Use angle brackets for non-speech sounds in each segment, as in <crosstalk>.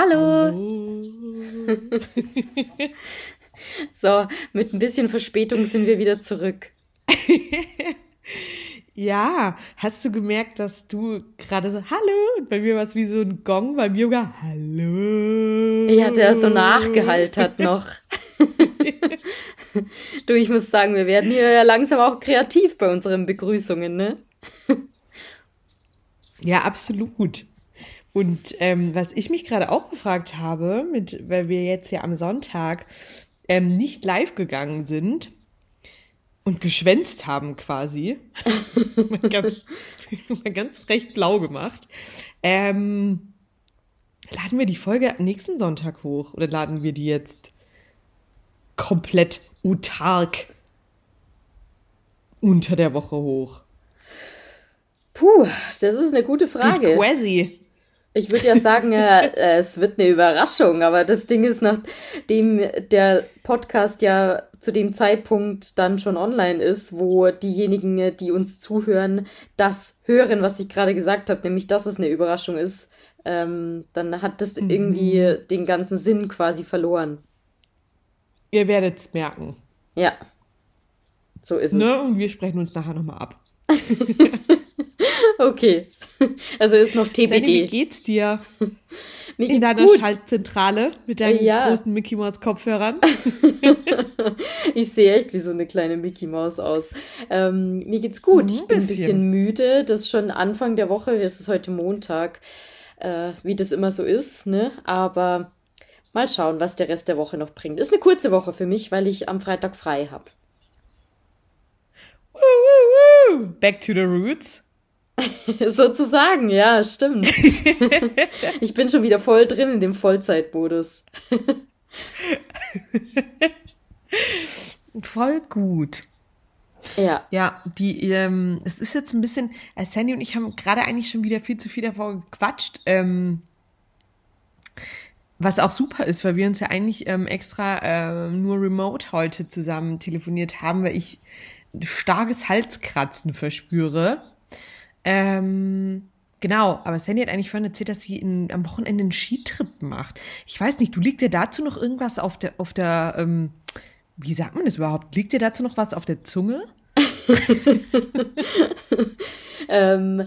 Hallo. <laughs> so, mit ein bisschen Verspätung sind wir wieder zurück. <laughs> ja, hast du gemerkt, dass du gerade so Hallo und bei mir war es wie so ein Gong beim Yoga Hallo. Ja, der so nachgehalten noch. <laughs> du, ich muss sagen, wir werden hier ja langsam auch kreativ bei unseren Begrüßungen, ne? ja, absolut. Und ähm, was ich mich gerade auch gefragt habe, mit, weil wir jetzt ja am Sonntag ähm, nicht live gegangen sind und geschwänzt haben quasi, <laughs> mal, ganz, <laughs> mal ganz frech blau gemacht, ähm, laden wir die Folge nächsten Sonntag hoch oder laden wir die jetzt komplett utark unter der Woche hoch? Puh, das ist eine gute Frage. Quasi. Ich würde ja sagen, ja, äh, es wird eine Überraschung, aber das Ding ist, nachdem der Podcast ja zu dem Zeitpunkt dann schon online ist, wo diejenigen, die uns zuhören, das hören, was ich gerade gesagt habe, nämlich dass es eine Überraschung ist, ähm, dann hat das mhm. irgendwie den ganzen Sinn quasi verloren. Ihr werdet es merken. Ja. So ist ne? es. Und wir sprechen uns nachher nochmal ab. <laughs> <laughs> Okay. Also ist noch TBD. Sandy, wie geht's dir? <laughs> Mir geht's In deiner gut. Schaltzentrale mit deinen ja. großen Mickey Mouse Kopfhörern. <laughs> ich sehe echt wie so eine kleine Mickey Mouse aus. Ähm, mir geht's gut. ich bin ein bisschen müde. Das ist schon Anfang der Woche. Es ist heute Montag, äh, wie das immer so ist. Ne? Aber mal schauen, was der Rest der Woche noch bringt. Ist eine kurze Woche für mich, weil ich am Freitag frei habe. Back to the roots. <laughs> Sozusagen, ja, stimmt. <laughs> ich bin schon wieder voll drin in dem Vollzeitmodus. <laughs> voll gut. Ja. Ja, die, ähm, es ist jetzt ein bisschen, äh, Sandy und ich haben gerade eigentlich schon wieder viel zu viel davor gequatscht. Ähm, was auch super ist, weil wir uns ja eigentlich ähm, extra äh, nur remote heute zusammen telefoniert haben, weil ich starkes Halskratzen verspüre. Ähm, genau, aber Sandy hat eigentlich vorhin erzählt, dass sie in, am Wochenende einen Skitrip macht. Ich weiß nicht, du liegt dir dazu noch irgendwas auf der, auf der, ähm, wie sagt man das überhaupt? Liegt dir dazu noch was auf der Zunge? <laughs> ähm,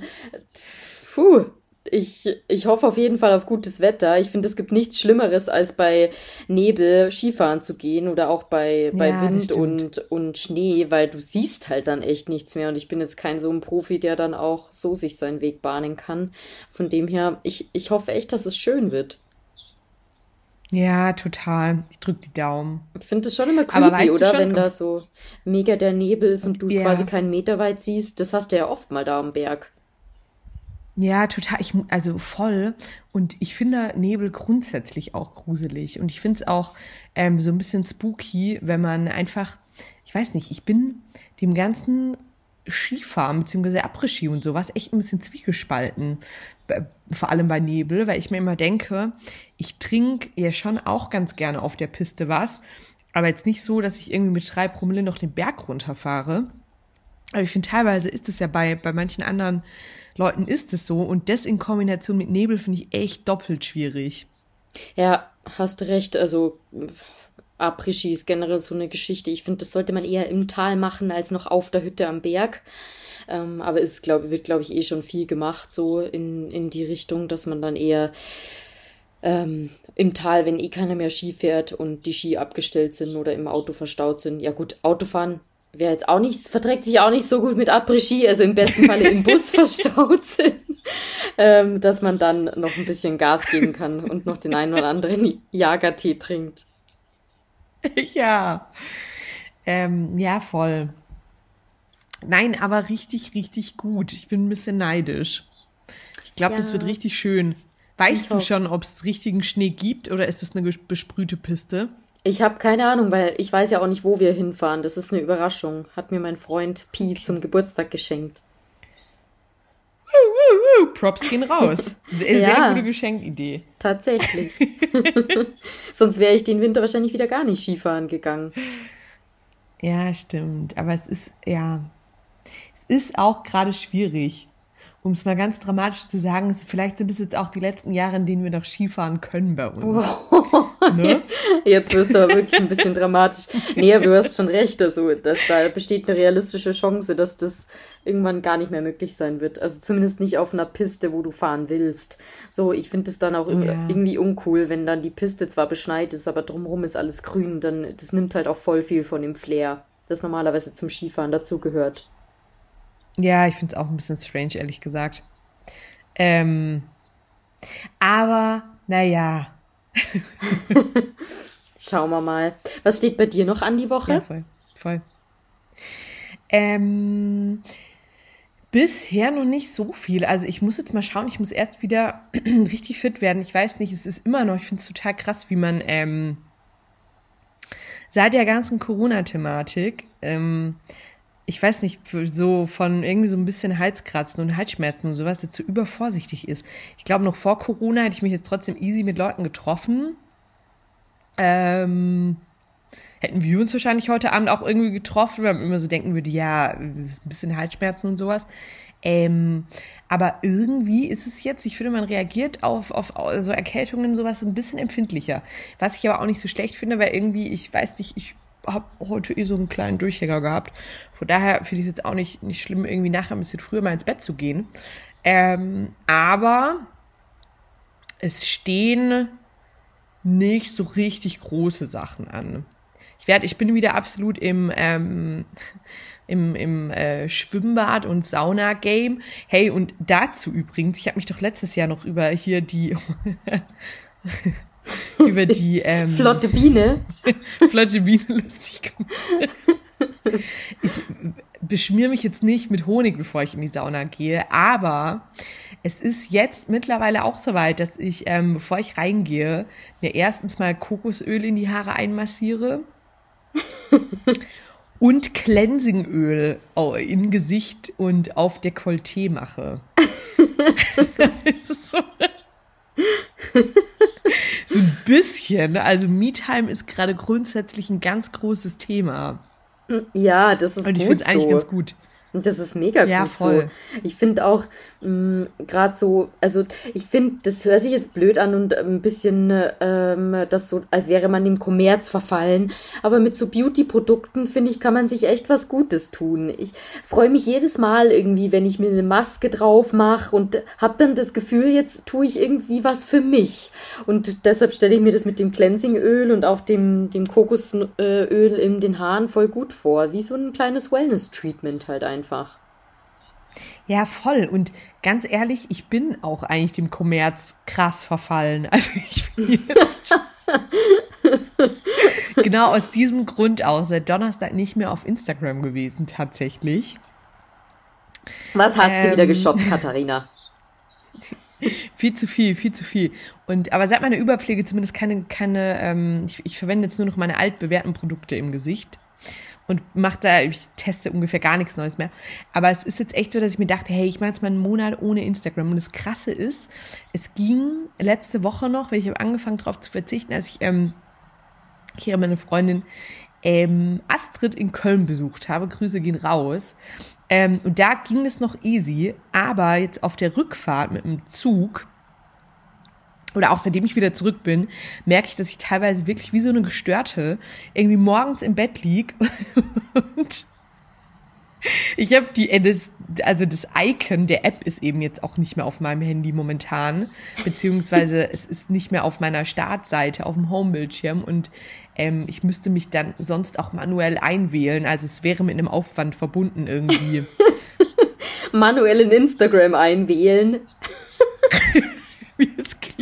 puh, ich, ich hoffe auf jeden Fall auf gutes Wetter. Ich finde, es gibt nichts Schlimmeres, als bei Nebel Skifahren zu gehen oder auch bei, bei ja, Wind und, und Schnee, weil du siehst halt dann echt nichts mehr. Und ich bin jetzt kein so ein Profi, der dann auch so sich seinen Weg bahnen kann. Von dem her, ich, ich hoffe echt, dass es schön wird. Ja, total. Ich drück die Daumen. Ich finde es schon immer creepy, weißt oder? Schon, wenn da so mega der Nebel ist und du ja. quasi keinen Meter weit siehst. Das hast du ja oft mal da am Berg. Ja, total. Ich, also voll. Und ich finde Nebel grundsätzlich auch gruselig. Und ich finde es auch ähm, so ein bisschen spooky, wenn man einfach, ich weiß nicht, ich bin dem ganzen Skifahren bzw. Après-Ski und sowas echt ein bisschen zwiegespalten. Vor allem bei Nebel, weil ich mir immer denke, ich trinke ja schon auch ganz gerne auf der Piste was. Aber jetzt nicht so, dass ich irgendwie mit drei Promille noch den Berg runterfahre. Aber ich finde, teilweise ist es ja bei, bei manchen anderen Leuten ist es so. Und das in Kombination mit Nebel finde ich echt doppelt schwierig. Ja, hast recht. Also Après-Ski ist generell so eine Geschichte. Ich finde, das sollte man eher im Tal machen als noch auf der Hütte am Berg. Ähm, aber es glaub, wird, glaube ich, eh schon viel gemacht, so in, in die Richtung, dass man dann eher ähm, im Tal, wenn eh keiner mehr Ski fährt und die Ski abgestellt sind oder im Auto verstaut sind. Ja gut, Autofahren wer jetzt auch nicht, verträgt sich auch nicht so gut mit Après-Ski, also im besten Falle im Bus <laughs> verstaut sind, ähm, dass man dann noch ein bisschen Gas geben kann und noch den einen oder anderen <laughs> Jagertee trinkt. <laughs> Ja. Ähm, ja, voll. Nein, aber richtig, richtig gut. Ich bin ein bisschen neidisch. Ich glaube, ja, das wird richtig schön. Weißt du schon, ob es richtigen Schnee gibt oder ist es eine besprühte Piste? Ich habe keine Ahnung, weil ich weiß ja auch nicht, wo wir hinfahren. Das ist eine Überraschung. Hat mir mein Freund Pi zum Geburtstag geschenkt. Props gehen raus. <laughs> Sehr, ja, sehr gute Geschenkidee. Tatsächlich. <laughs> <laughs> Sonst wäre ich den Winter wahrscheinlich wieder gar nicht Skifahren gegangen. Ja, stimmt. Aber es ist, ja, es ist auch gerade schwierig. um es mal ganz dramatisch zu sagen, vielleicht sind es jetzt auch die letzten Jahre, in denen wir noch Skifahren können bei uns. Oh. Ne? <laughs> Jetzt wirst du aber wirklich ein bisschen dramatisch. Nee, aber du hast schon recht, also dass da besteht eine realistische Chance, dass das irgendwann gar nicht mehr möglich sein wird. Also zumindest nicht auf einer Piste, wo du fahren willst. So, ich finde es dann auch ja. irgendwie uncool, wenn dann die Piste zwar beschneit ist, aber drumherum ist alles grün, dann das nimmt halt auch voll viel von dem Flair, das normalerweise zum Skifahren dazugehört. Ja, ich finde es auch ein bisschen strange, ehrlich gesagt. Ähm, aber, naja. <laughs> Schauen wir mal. Was steht bei dir noch an die Woche? Ja, voll. voll. Ähm, bisher noch nicht so viel. Also ich muss jetzt mal schauen, ich muss erst wieder <clears throat> richtig fit werden. Ich weiß nicht, es ist immer noch, ich finde es total krass, wie man ähm, seit der ganzen Corona-Thematik ähm, ich weiß nicht, so von irgendwie so ein bisschen Halskratzen und Halsschmerzen und sowas jetzt so übervorsichtig ist. Ich glaube, noch vor Corona hätte ich mich jetzt trotzdem easy mit Leuten getroffen. Ähm, hätten wir uns wahrscheinlich heute Abend auch irgendwie getroffen, weil man immer so denken würde, ja, ist ein bisschen Halsschmerzen und sowas. Ähm, aber irgendwie ist es jetzt, ich finde, man reagiert auf, auf so Erkältungen und sowas so ein bisschen empfindlicher. Was ich aber auch nicht so schlecht finde, weil irgendwie, ich weiß nicht, ich habe heute eh so einen kleinen Durchhänger gehabt. Von daher finde ich es jetzt auch nicht, nicht schlimm, irgendwie nachher ein bisschen früher mal ins Bett zu gehen. Ähm, aber es stehen nicht so richtig große Sachen an. Ich werde, ich bin wieder absolut im, ähm, im, im äh, Schwimmbad und Sauna-Game. Hey, und dazu übrigens, ich habe mich doch letztes Jahr noch über hier die <laughs> <laughs> über die ähm, flotte Biene. <laughs> flotte Biene lustig gemacht. <laughs> Ich beschmier mich jetzt nicht mit Honig, bevor ich in die Sauna gehe, aber es ist jetzt mittlerweile auch soweit, dass ich, ähm, bevor ich reingehe, mir erstens mal Kokosöl in die Haare einmassiere und Cleansingöl in Gesicht und auf Dekolleté mache. so <laughs> so ein bisschen. Also Me-Time ist gerade grundsätzlich ein ganz großes Thema. Ja, das ist Und ich finde es eigentlich ganz gut. Und das ist mega ja, gut voll. so. Ich finde auch gerade so, also ich finde, das hört sich jetzt blöd an und ein bisschen ähm, das so, als wäre man dem Kommerz verfallen. Aber mit so Beauty-Produkten, finde ich, kann man sich echt was Gutes tun. Ich freue mich jedes Mal irgendwie, wenn ich mir eine Maske drauf mache und habe dann das Gefühl, jetzt tue ich irgendwie was für mich. Und deshalb stelle ich mir das mit dem Cleansing-Öl und auch dem, dem Kokosöl in den Haaren voll gut vor. Wie so ein kleines Wellness-Treatment halt einfach einfach. Ja, voll. Und ganz ehrlich, ich bin auch eigentlich dem Kommerz krass verfallen. <laughs> Also ich bin jetzt <laughs> genau aus diesem Grund auch seit Donnerstag nicht mehr auf Instagram gewesen, tatsächlich. Was hast ähm, du wieder ähm, geshoppt, Katharina? <laughs> viel zu viel, viel zu viel. Und aber seit meiner Überpflege zumindest keine, keine, ähm, ich, ich verwende jetzt nur noch meine altbewährten Produkte im Gesicht und mache da, ich teste ungefähr gar nichts Neues mehr. Aber es ist jetzt echt so, dass ich mir dachte, hey, ich mache jetzt mal einen Monat ohne Instagram. Und das Krasse ist, es ging letzte Woche noch, weil ich habe angefangen darauf zu verzichten, als ich ähm, hier meine Freundin ähm, Astrid in Köln besucht habe. Grüße gehen raus. Ähm, und da ging es noch easy, aber jetzt auf der Rückfahrt mit dem Zug oder auch seitdem ich wieder zurück bin, merke ich, dass ich teilweise wirklich wie so eine Gestörte irgendwie morgens im Bett lieg <laughs> und ich habe die, äh, also das Icon der App ist eben jetzt auch nicht mehr auf meinem Handy momentan, beziehungsweise <laughs> es ist nicht mehr auf meiner Startseite, auf dem Homebildschirm und ähm, ich müsste mich dann sonst auch manuell einwählen, also es wäre mit einem Aufwand verbunden irgendwie. <laughs> manuell in Instagram einwählen.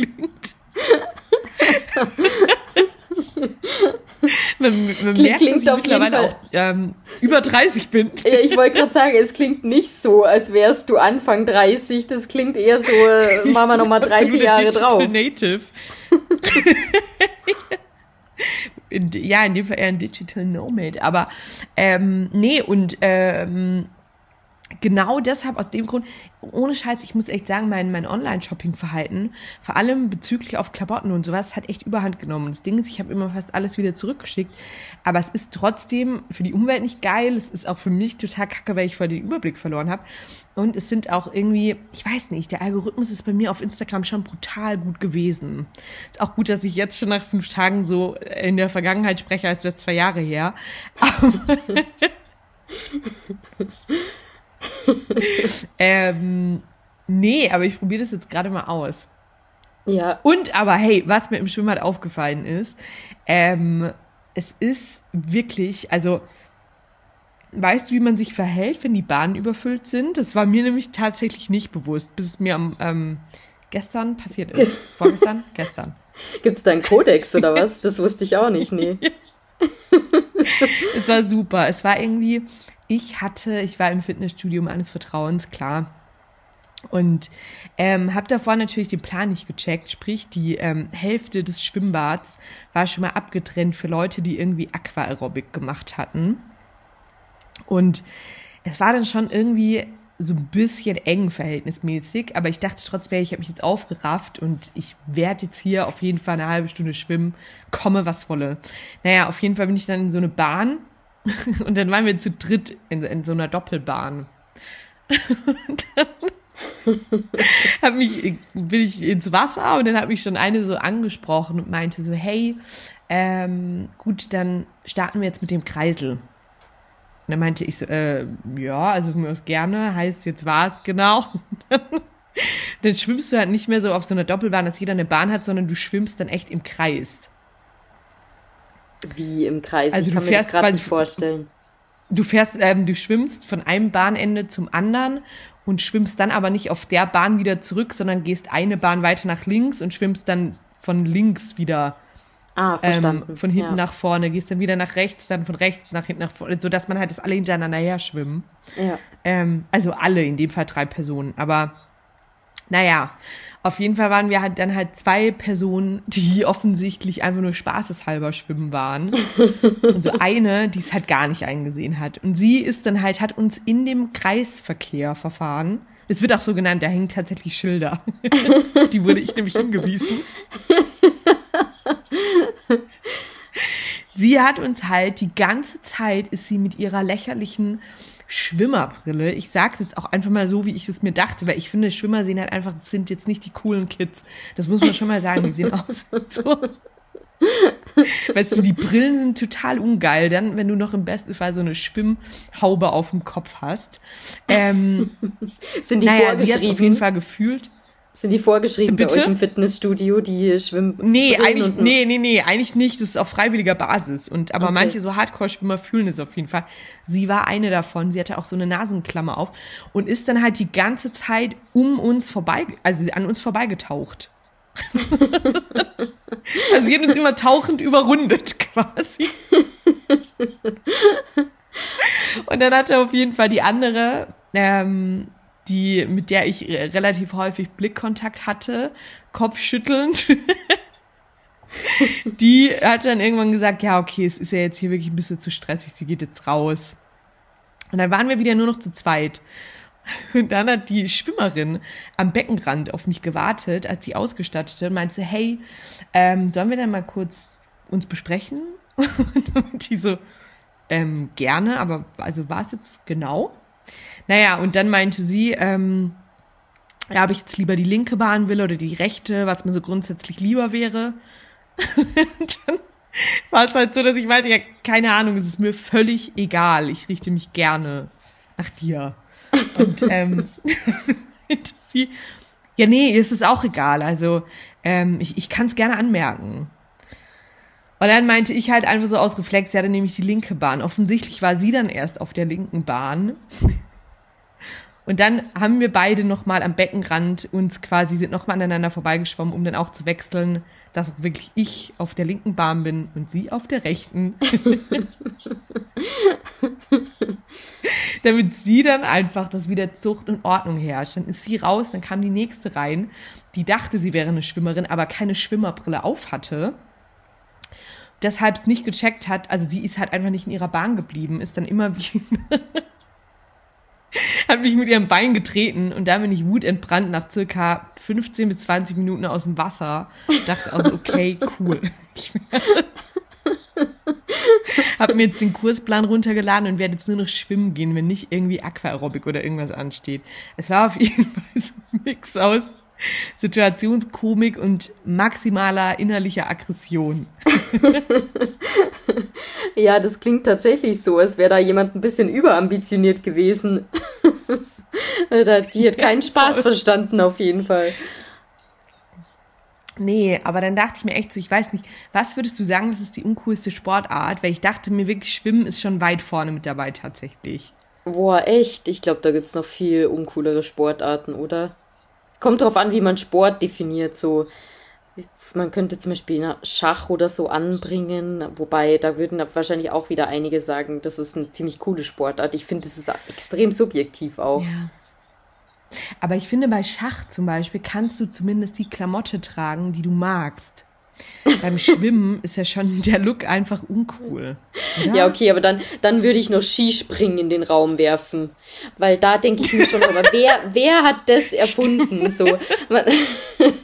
Klingt. <laughs> man, man Kling, merkt, klingt dass ich mittlerweile auch ähm, über 30 bin. Ja, ich wollte gerade sagen, es klingt nicht so, als wärst du Anfang 30. Das klingt eher so, äh, machen wir nochmal 30 <laughs> Jahre drauf. Native. <laughs> ja, in dem Fall eher ein Digital Nomad. Aber ähm, nee, und ähm, genau deshalb, aus dem Grund, ohne Scheiß, ich muss echt sagen, mein, mein Online-Shopping-Verhalten, vor allem bezüglich auf Klamotten und sowas, hat echt überhand genommen. Das Ding ist, ich habe immer fast alles wieder zurückgeschickt, aber es ist trotzdem für die Umwelt nicht geil. Es ist auch für mich total kacke, weil ich voll den Überblick verloren habe. Und es sind auch irgendwie, ich weiß nicht, der Algorithmus ist bei mir auf Instagram schon brutal gut gewesen. Ist auch gut, dass ich jetzt schon nach fünf Tagen so in der Vergangenheit spreche, als wäre zwei Jahre her. <laughs> <laughs> <laughs> <laughs> ähm, nee, aber ich probiere das jetzt gerade mal aus. Ja. Und aber hey, was mir im Schwimmbad aufgefallen ist, ähm, es ist wirklich, also weißt du, wie man sich verhält, wenn die Bahnen überfüllt sind? Das war mir nämlich tatsächlich nicht bewusst, bis es mir am ähm, gestern passiert ist. <laughs> Vorgestern? gestern. Gibt es da einen Kodex oder was? Das wusste ich auch nicht, nee. <laughs> es war super. Es war irgendwie, ich hatte, ich war im Fitnessstudio meines Vertrauens, klar. Und ähm, habe davor natürlich den Plan nicht gecheckt, sprich die ähm, Hälfte des Schwimmbads war schon mal abgetrennt für Leute, die irgendwie Aquaerobik gemacht hatten. Und es war dann schon irgendwie so ein bisschen eng verhältnismäßig, aber ich dachte trotzdem, ich habe mich jetzt aufgerafft und ich werde jetzt hier auf jeden Fall eine halbe Stunde schwimmen, komme was wolle. Naja, auf jeden Fall bin ich dann in so eine Bahn <laughs> und dann waren wir zu dritt in, in so einer Doppelbahn. <laughs> Und dann mich, bin ich ins Wasser und dann hat mich schon eine so angesprochen und meinte so, hey, ähm, gut, dann starten wir jetzt mit dem Kreisel. Und dann meinte ich so, äh, ja, also mir aus gerne, heißt jetzt war es genau. <laughs> dann schwimmst du halt nicht mehr so auf so einer Doppelbahn, dass jeder eine Bahn hat, sondern du schwimmst dann echt im Kreis. Wie im Kreis? Also ich kann mir das gerade nicht vorstellen. Du fährst, ähm, du schwimmst von einem Bahnende zum anderen und schwimmst dann aber nicht auf der Bahn wieder zurück, sondern gehst eine Bahn weiter nach links und schwimmst dann von links wieder Ah, verstanden. Ähm, von hinten ja. nach vorne, gehst dann wieder nach rechts, dann von rechts nach hinten nach vorne, sodass man halt das alle hintereinander her schwimmen. Ja. Ähm, also alle, in dem Fall drei Personen. Aber naja, auf jeden Fall waren wir halt dann halt zwei Personen, die <laughs> offensichtlich einfach nur spaßeshalber schwimmen waren. Und so eine, die es halt gar nicht eingesehen hat. Und sie ist dann halt, hat uns in dem Kreisverkehr verfahren. Es wird auch so genannt, da hängen tatsächlich Schilder. <laughs> die wurde ich nämlich hingewiesen. sie hat uns halt die ganze Zeit ist sie mit ihrer lächerlichen Schwimmerbrille. Ich sage jetzt auch einfach mal so, wie ich es mir dachte, weil ich finde, Schwimmer sehen halt einfach, das sind jetzt nicht die coolen Kids. Das muss man schon mal sagen, die sehen <laughs> aus so. Weißt du, die Brillen sind total ungeil. Dann, wenn du noch im besten Fall so eine Schwimmhaube auf dem Kopf hast. Ähm, <laughs> sind die naja, vorgeschrieben? Sie auf jeden Fall gefühlt. Sind die vorgeschrieben Bitte? bei euch im Fitnessstudio, die schwimmen? Nee, eigentlich, nee, nee, nee, eigentlich nicht. Das ist auf freiwilliger Basis. Und, aber okay. manche so Hardcore-Schwimmer fühlen es auf jeden Fall. Sie war eine davon. Sie hatte auch so eine Nasenklammer auf und ist dann halt die ganze Zeit um uns vorbei, also an uns vorbeigetaucht. <laughs> also sie hat uns immer tauchend überrundet, <laughs> quasi. und dann hatte auf jeden Fall die andere, ähm, die, mit der ich relativ häufig Blickkontakt hatte, kopfschüttelnd. <laughs> die hat dann irgendwann gesagt, ja, okay, es ist ja jetzt hier wirklich ein bisschen zu stressig, sie geht jetzt raus. Und dann waren wir wieder nur noch zu zweit. Und dann hat die Schwimmerin am Beckenrand auf mich gewartet, als sie ausgestattete und meinte, hey, ähm, sollen wir dann mal kurz uns besprechen? <laughs> Und die so, ähm, gerne, aber also war es jetzt genau? Naja, und dann meinte sie, ähm, ja, ob ich jetzt lieber die linke Bahn will oder die rechte, was mir so grundsätzlich lieber wäre. <laughs> und dann war es halt so, dass ich meinte, ja, keine Ahnung, es ist mir völlig egal. Ich richte mich gerne nach dir. Und ähm, <laughs> sie, ja, nee, ist es auch egal. Also ähm, ich, ich kann es gerne anmerken. Und dann meinte ich halt einfach so aus Reflex, ja, dann nehme ich die linke Bahn. Offensichtlich war sie dann erst auf der linken Bahn. <laughs> Und dann haben wir beide nochmal am Beckenrand uns quasi, sind nochmal aneinander vorbeigeschwommen, um dann auch zu wechseln, dass auch wirklich ich auf der linken Bahn bin und sie auf der rechten. <laughs> Damit sie dann einfach, dass wieder Zucht und Ordnung herrscht. Dann ist sie raus, dann kam die nächste rein, die dachte, sie wäre eine Schwimmerin, aber keine Schwimmerbrille auf hatte deshalb es nicht gecheckt hat, also sie ist halt einfach nicht in ihrer Bahn geblieben, ist dann immer <laughs> wieder hat mich mit ihrem Bein getreten und da bin ich wutentbrannt nach circa 15 bis 20 Minuten aus dem Wasser. Ich dachte auch okay, cool. <laughs> Ich habe mir jetzt den Kursplan runtergeladen und werde jetzt nur noch schwimmen gehen, wenn nicht irgendwie Aquaerobik oder irgendwas ansteht. Es war auf jeden Fall so ein Mix aus <laughs> Situationskomik und maximaler innerlicher Aggression. <laughs> ja, das klingt tatsächlich so, als wäre da jemand ein bisschen überambitioniert gewesen. <laughs> Die hat keinen Spaß verstanden, auf jeden Fall. Nee, aber dann dachte ich mir echt so, ich weiß nicht, was würdest du sagen, das ist die uncoolste Sportart? Weil ich dachte mir wirklich, Schwimmen ist schon weit vorne mit dabei tatsächlich. Boah, echt? Ich glaube, da gibt es noch viel uncoolere Sportarten, oder? Kommt drauf an, wie man Sport definiert. So, jetzt, man könnte zum Beispiel Schach oder so anbringen, wobei da würden wahrscheinlich auch wieder einige sagen, das ist eine ziemlich coole Sportart. Ich finde, das ist extrem subjektiv auch. Ja. Aber ich finde, bei Schach zum Beispiel kannst du zumindest die Klamotte tragen, die du magst. Beim Schwimmen ist ja schon der Look einfach uncool. Oder? Ja, okay, aber dann, dann würde ich noch Skispringen in den Raum werfen. Weil da denke ich mir schon, aber wer, <laughs> wer hat das erfunden? So, man, <laughs>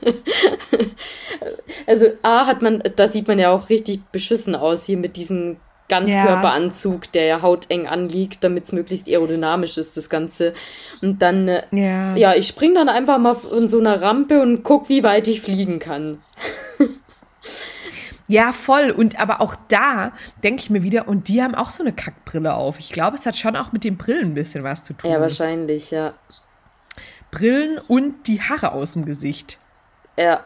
also A hat man, da sieht man ja auch richtig beschissen aus hier mit diesem Ganzkörperanzug, ja. der ja hauteng anliegt, damit es möglichst aerodynamisch ist, das Ganze. Und dann, äh, ja, ja ich spring dann einfach mal von so einer Rampe und guck, wie weit ich fliegen kann. <laughs> Ja, voll. Und aber auch da denke ich mir wieder, und die haben auch so eine Kackbrille auf. Ich glaube, es hat schon auch mit den Brillen ein bisschen was zu tun. Ja, wahrscheinlich, ja. Brillen und die Haare aus dem Gesicht. Ja.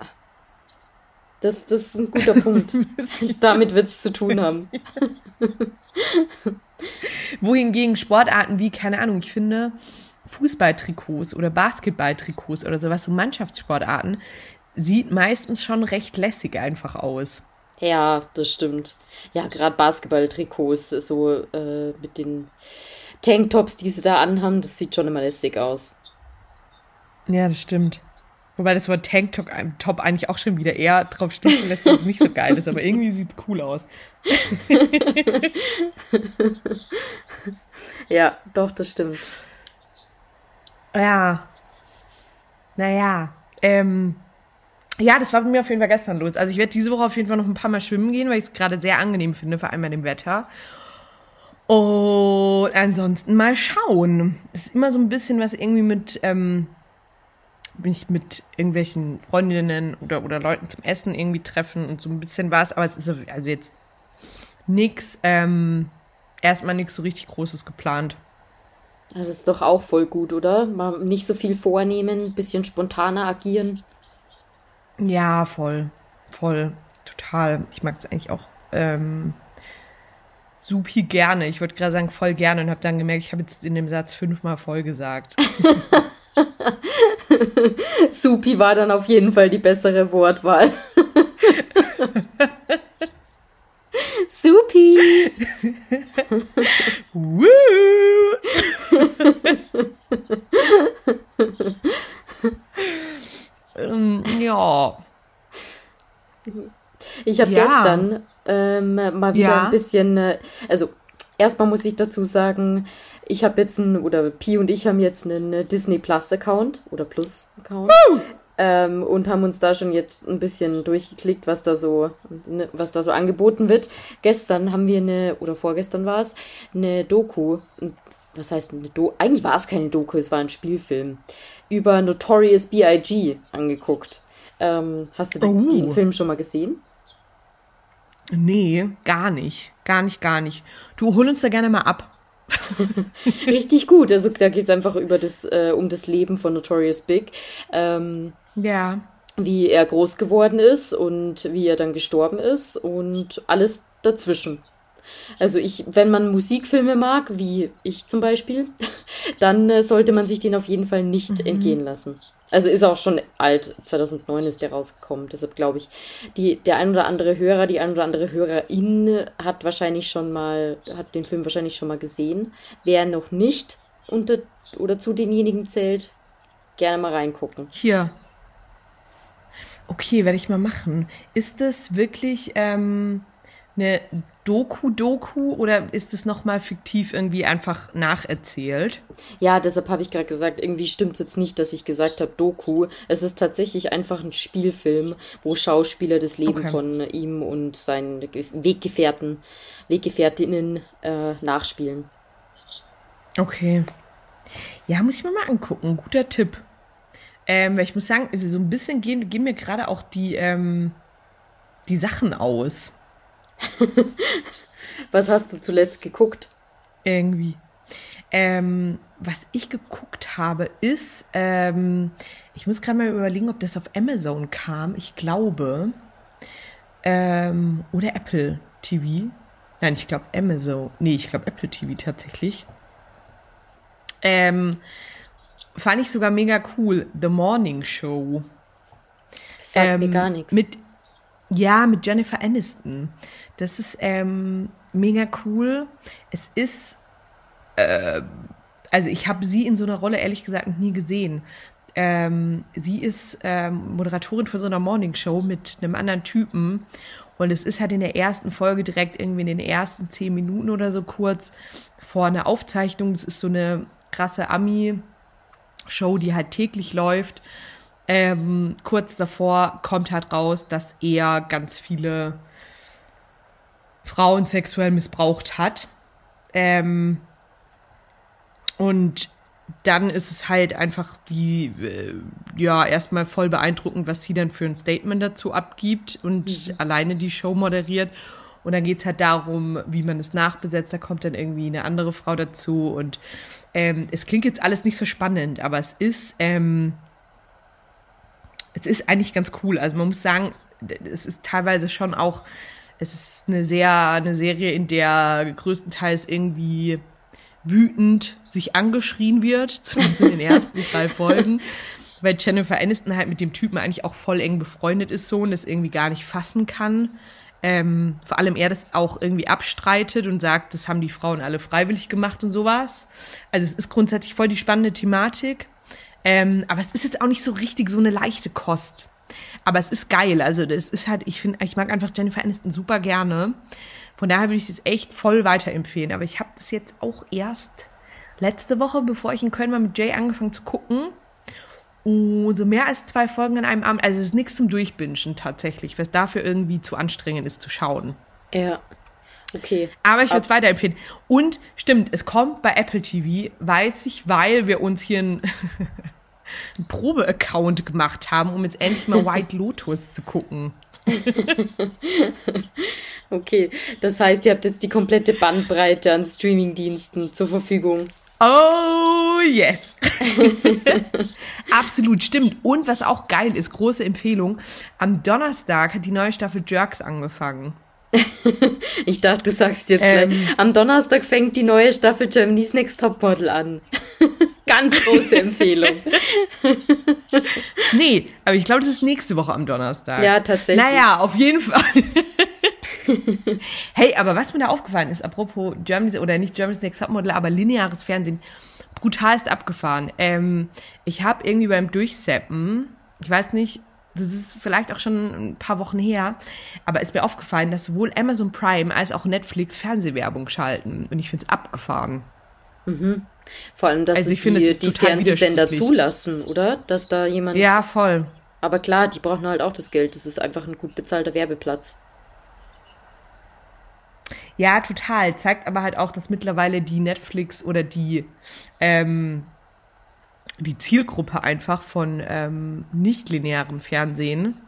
Das, das ist ein guter Punkt. <laughs> <laughs> Damit wird es zu tun haben. <laughs> Wohingegen Sportarten wie, keine Ahnung, ich finde, Fußballtrikots oder Basketballtrikots oder sowas, so Mannschaftssportarten, sieht meistens schon recht lässig einfach aus. Ja, das stimmt. Ja, gerade Basketballtrikots, so äh, mit den Tanktops, die sie da anhaben, das sieht schon immer lässig aus. Ja, das stimmt. Wobei das Wort Tanktop Top eigentlich auch schon wieder eher drauf stinken lässt, dass es nicht so geil ist, aber irgendwie sieht es cool aus. <laughs> ja, doch, das stimmt. Ja. Naja. Ähm, ja, das war bei mir auf jeden Fall gestern los. Also ich werde diese Woche auf jeden Fall noch ein paar Mal schwimmen gehen, weil ich es gerade sehr angenehm finde, vor allem bei dem Wetter. Und ansonsten mal schauen. Es ist immer so ein bisschen was irgendwie mit, ähm, mich mit irgendwelchen Freundinnen oder, oder Leuten zum Essen irgendwie treffen und so ein bisschen was. Aber es ist also jetzt nix, ähm, erstmal nichts so richtig Großes geplant. Das ist doch auch voll gut, oder? Mal nicht so viel vornehmen, bisschen spontaner agieren. Ja, voll. Voll. Total. Ich mag es eigentlich auch ähm, supi gerne. Ich würde gerade sagen, voll gerne und habe dann gemerkt, ich habe jetzt in dem Satz fünfmal voll gesagt. <laughs> supi war dann auf jeden Fall die bessere Wortwahl. <laughs> Supi! Woo! <laughs> ähm, ja. Ich habe ja. gestern ähm, mal wieder ja. ein bisschen, äh, also erstmal muss ich dazu sagen, ich habe jetzt ein, oder Pi und ich haben jetzt einen Disney Plus Account oder Plus Account. Ähm, und haben uns da schon jetzt ein bisschen durchgeklickt, was da so, ne, was da so angeboten wird. Gestern haben wir eine, oder vorgestern war es, eine Doku, was heißt eine Doku? Eigentlich war es keine Doku, es war ein Spielfilm über Notorious B.I.G. angeguckt. Ähm, hast du den, oh. den Film schon mal gesehen? Nee, gar nicht. Gar nicht, gar nicht. Du hol uns da gerne mal ab. <laughs> Richtig gut. Also da geht es einfach über das, äh, um das Leben von Notorious Big. Ähm, ja. Wie er groß geworden ist und wie er dann gestorben ist und alles dazwischen. Also ich, wenn man Musikfilme mag, wie ich zum Beispiel, <laughs> dann äh, sollte man sich den auf jeden Fall nicht mhm. entgehen lassen. Also ist auch schon alt, 2009 ist der rausgekommen, deshalb glaube ich, die, der ein oder andere Hörer, die ein oder andere Hörerin hat wahrscheinlich schon mal, hat den Film wahrscheinlich schon mal gesehen. Wer noch nicht unter oder zu denjenigen zählt, gerne mal reingucken. Hier. Okay, werde ich mal machen. Ist das wirklich, ähm, eine Doku-Doku oder ist es nochmal fiktiv irgendwie einfach nacherzählt? Ja, deshalb habe ich gerade gesagt, irgendwie stimmt es jetzt nicht, dass ich gesagt habe Doku. Es ist tatsächlich einfach ein Spielfilm, wo Schauspieler das Leben okay. von ihm und seinen Weggefährten, Weggefährtinnen äh, nachspielen. Okay. Ja, muss ich mir mal angucken. Guter Tipp. Ähm, ich muss sagen, so ein bisschen gehen, gehen mir gerade auch die, ähm, die Sachen aus. <laughs> Was hast du zuletzt geguckt? Irgendwie. Ähm, was ich geguckt habe, ist, ähm, ich muss gerade mal überlegen, ob das auf Amazon kam. Ich glaube. Ähm, oder Apple TV. Nein, ich glaube Amazon. Nee, ich glaube Apple TV tatsächlich. Ähm, fand ich sogar mega cool. The Morning Show. Das sagt mir ähm, gar nichts. Mit, ja, mit Jennifer Aniston. Das ist ähm, mega cool. Es ist, äh, also ich habe sie in so einer Rolle ehrlich gesagt noch nie gesehen. Ähm, sie ist ähm, Moderatorin von so einer Morningshow mit einem anderen Typen. Und es ist halt in der ersten Folge direkt irgendwie in den ersten zehn Minuten oder so kurz vor einer Aufzeichnung. Das ist so eine krasse Ami-Show, die halt täglich läuft. Ähm, kurz davor kommt halt raus, dass er ganz viele Frauen sexuell missbraucht hat. Ähm, und dann ist es halt einfach die, äh, ja, erstmal voll beeindruckend, was sie dann für ein Statement dazu abgibt und mhm. alleine die Show moderiert. Und dann geht es halt darum, wie man es nachbesetzt. Da kommt dann irgendwie eine andere Frau dazu. Und ähm, es klingt jetzt alles nicht so spannend, aber es ist, ähm, es ist eigentlich ganz cool. Also man muss sagen, es ist teilweise schon auch es ist eine sehr, eine Serie, in der größtenteils irgendwie wütend sich angeschrien wird, <laughs> zumindest in den ersten drei Folgen. Weil Jennifer Aniston halt mit dem Typen eigentlich auch voll eng befreundet ist so und das irgendwie gar nicht fassen kann. Ähm, vor allem er das auch irgendwie abstreitet und sagt, das haben die Frauen alle freiwillig gemacht und sowas. Also es ist grundsätzlich voll die spannende Thematik. Ähm, aber es ist jetzt auch nicht so richtig so eine leichte Kost. Aber es ist geil. Also das ist halt, ich finde, ich mag einfach Jennifer Aniston super gerne. Von daher würde ich es echt voll weiterempfehlen. Aber ich habe das jetzt auch erst letzte Woche, bevor ich in Köln war, mit Jay angefangen zu gucken. Und so mehr als zwei Folgen in einem Abend. Also es ist nichts zum Durchbingen tatsächlich, was dafür irgendwie zu anstrengend ist zu schauen. Ja. Okay. Aber ich würde es weiterempfehlen. Und stimmt, es kommt bei Apple TV, weiß ich, weil wir uns hier ein <laughs> einen Probe-Account gemacht haben, um jetzt endlich mal White Lotus zu gucken. <laughs> okay, das heißt, ihr habt jetzt die komplette Bandbreite an Streamingdiensten zur Verfügung. Oh, yes. <laughs> Absolut, stimmt. Und was auch geil ist, große Empfehlung, am Donnerstag hat die neue Staffel Jerks angefangen. <laughs> ich dachte, du sagst jetzt ähm, gleich, am Donnerstag fängt die neue Staffel Germany's Next Topmodel an. Ganz große Empfehlung. <laughs> nee, aber ich glaube, das ist nächste Woche am Donnerstag. Ja, tatsächlich. Naja, auf jeden Fall. <laughs> hey, aber was mir da aufgefallen ist, apropos Germany's, oder nicht Germany's Next Topmodel, aber lineares Fernsehen, brutalst abgefahren. Ähm, ich habe irgendwie beim Durchseppen, ich weiß nicht, das ist vielleicht auch schon ein paar Wochen her, aber ist mir aufgefallen, dass sowohl Amazon Prime als auch Netflix Fernsehwerbung schalten. Und ich finde es abgefahren. Mhm. Vor allem, dass also ich finde, die, die Fernsehsender zulassen, oder? Dass da jemand. Ja, voll. Aber klar, die brauchen halt auch das Geld. Das ist einfach ein gut bezahlter Werbeplatz. Ja, total. Zeigt aber halt auch, dass mittlerweile die Netflix oder die, ähm, die Zielgruppe einfach von ähm, nicht-linearem Fernsehen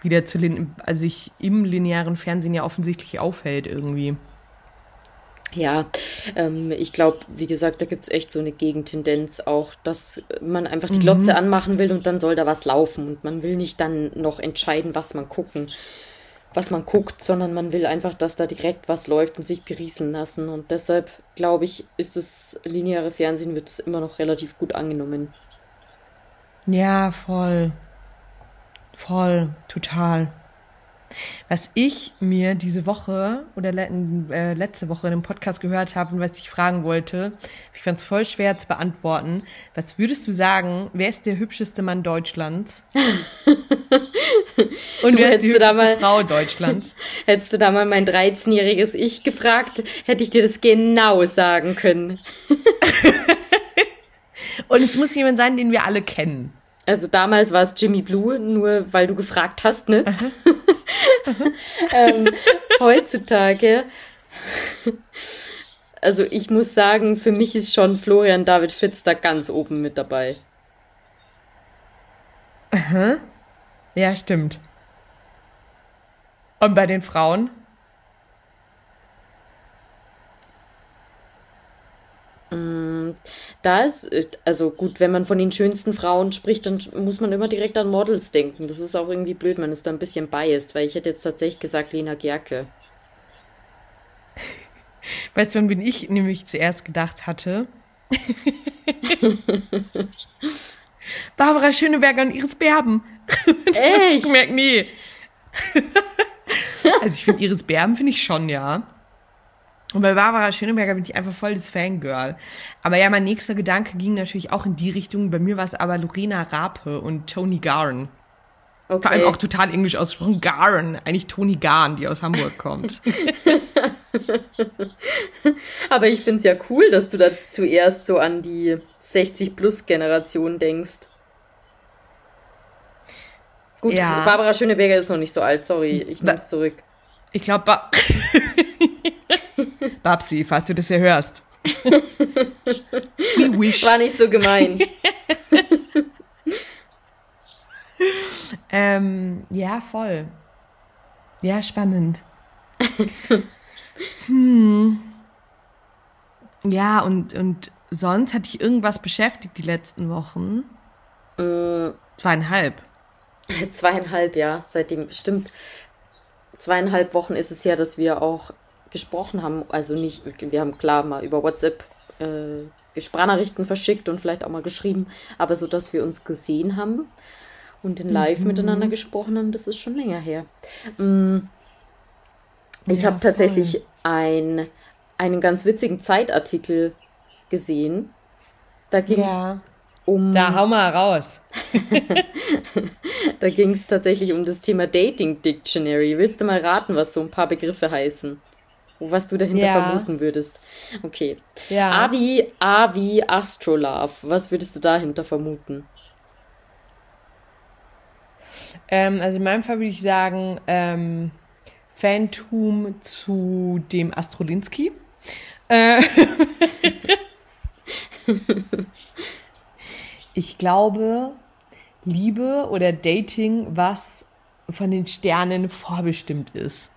wieder zu, also sich im linearen Fernsehen ja offensichtlich aufhält irgendwie. Ja, ähm, ich glaube, wie gesagt, da gibt es echt so eine Gegentendenz auch, dass man einfach die Glotze mhm. anmachen will und dann soll da was laufen und man will nicht dann noch entscheiden, was man gucken, was man guckt, sondern man will einfach, dass da direkt was läuft und sich berieseln lassen. Und deshalb glaube ich, ist das lineare Fernsehen wird es immer noch relativ gut angenommen. Ja, voll. Voll, total. Was ich mir diese Woche oder le äh, letzte Woche in einem Podcast gehört habe und was ich fragen wollte, ich fand es voll schwer zu beantworten. Was würdest du sagen, wer ist der hübscheste Mann Deutschlands? <laughs> und wer ist die hübscheste mal, Frau Deutschlands? <laughs> hättest du da mal mein 13-jähriges Ich gefragt, hätte ich dir das genau sagen können. <laughs> und es muss jemand sein, den wir alle kennen. Also damals war es Jimmy Blue, nur weil du gefragt hast, ne? <laughs> ähm, heutzutage, also ich muss sagen, für mich ist schon Florian David Fitz da ganz oben mit dabei. Aha. Ja, stimmt. Und bei den Frauen? Da ist, also gut, wenn man von den schönsten Frauen spricht, dann muss man immer direkt an Models denken. Das ist auch irgendwie blöd, man ist da ein bisschen biased, weil ich hätte jetzt tatsächlich gesagt Lena Gerke. <laughs> Weißt du, wann bin ich nämlich zuerst gedacht hatte? <laughs> Barbara Schöneberger und Iris Berben. <laughs> Echt? ich merke nie. also ich finde Iris Berben finde ich schon, ja. Und bei Barbara Schöneberger bin ich einfach voll das Fangirl. Aber ja, mein nächster Gedanke ging natürlich auch in die Richtung. Bei mir war es aber Lorena Rape und Tony Garn. Okay. Vor allem auch total englisch ausgesprochen. Garn. Eigentlich Tony Garn, die aus Hamburg kommt. <laughs> aber ich finde es ja cool, dass du da zuerst so an die 60-Plus-Generation denkst. Gut, ja. Barbara Schöneberger ist noch nicht so alt, sorry, ich nehme es zurück. Ich glaube, ba <laughs> Babsi, falls du das hier hörst. We wish. War nicht so gemein. <laughs> ähm, ja, voll. Ja, spannend. <laughs> hm. Ja, und, und sonst hatte ich irgendwas beschäftigt die letzten Wochen? Äh, Zweieinhalb. <laughs> Zweieinhalb, ja. Seitdem bestimmt zweieinhalb Wochen ist es ja, dass wir auch gesprochen haben. Also nicht, wir haben klar mal über WhatsApp äh, Sprachnachrichten verschickt und vielleicht auch mal geschrieben, aber so, dass wir uns gesehen haben und in Live mhm. miteinander gesprochen haben, das ist schon länger her. Mhm. Ich ja, habe tatsächlich ein, einen ganz witzigen Zeitartikel gesehen. Da ging es ja. um. Da hau mal raus. <laughs> da ging es tatsächlich um das Thema Dating Dictionary. Willst du mal raten, was so ein paar Begriffe heißen? Was du dahinter ja. vermuten würdest. Okay. Ja. A wie, A wie Astrolove. Was würdest du dahinter vermuten? Ähm, also in meinem Fall würde ich sagen, ähm, Phantom zu dem Astrolinski. Äh, <laughs> ich glaube, Liebe oder Dating, was von den Sternen vorbestimmt ist.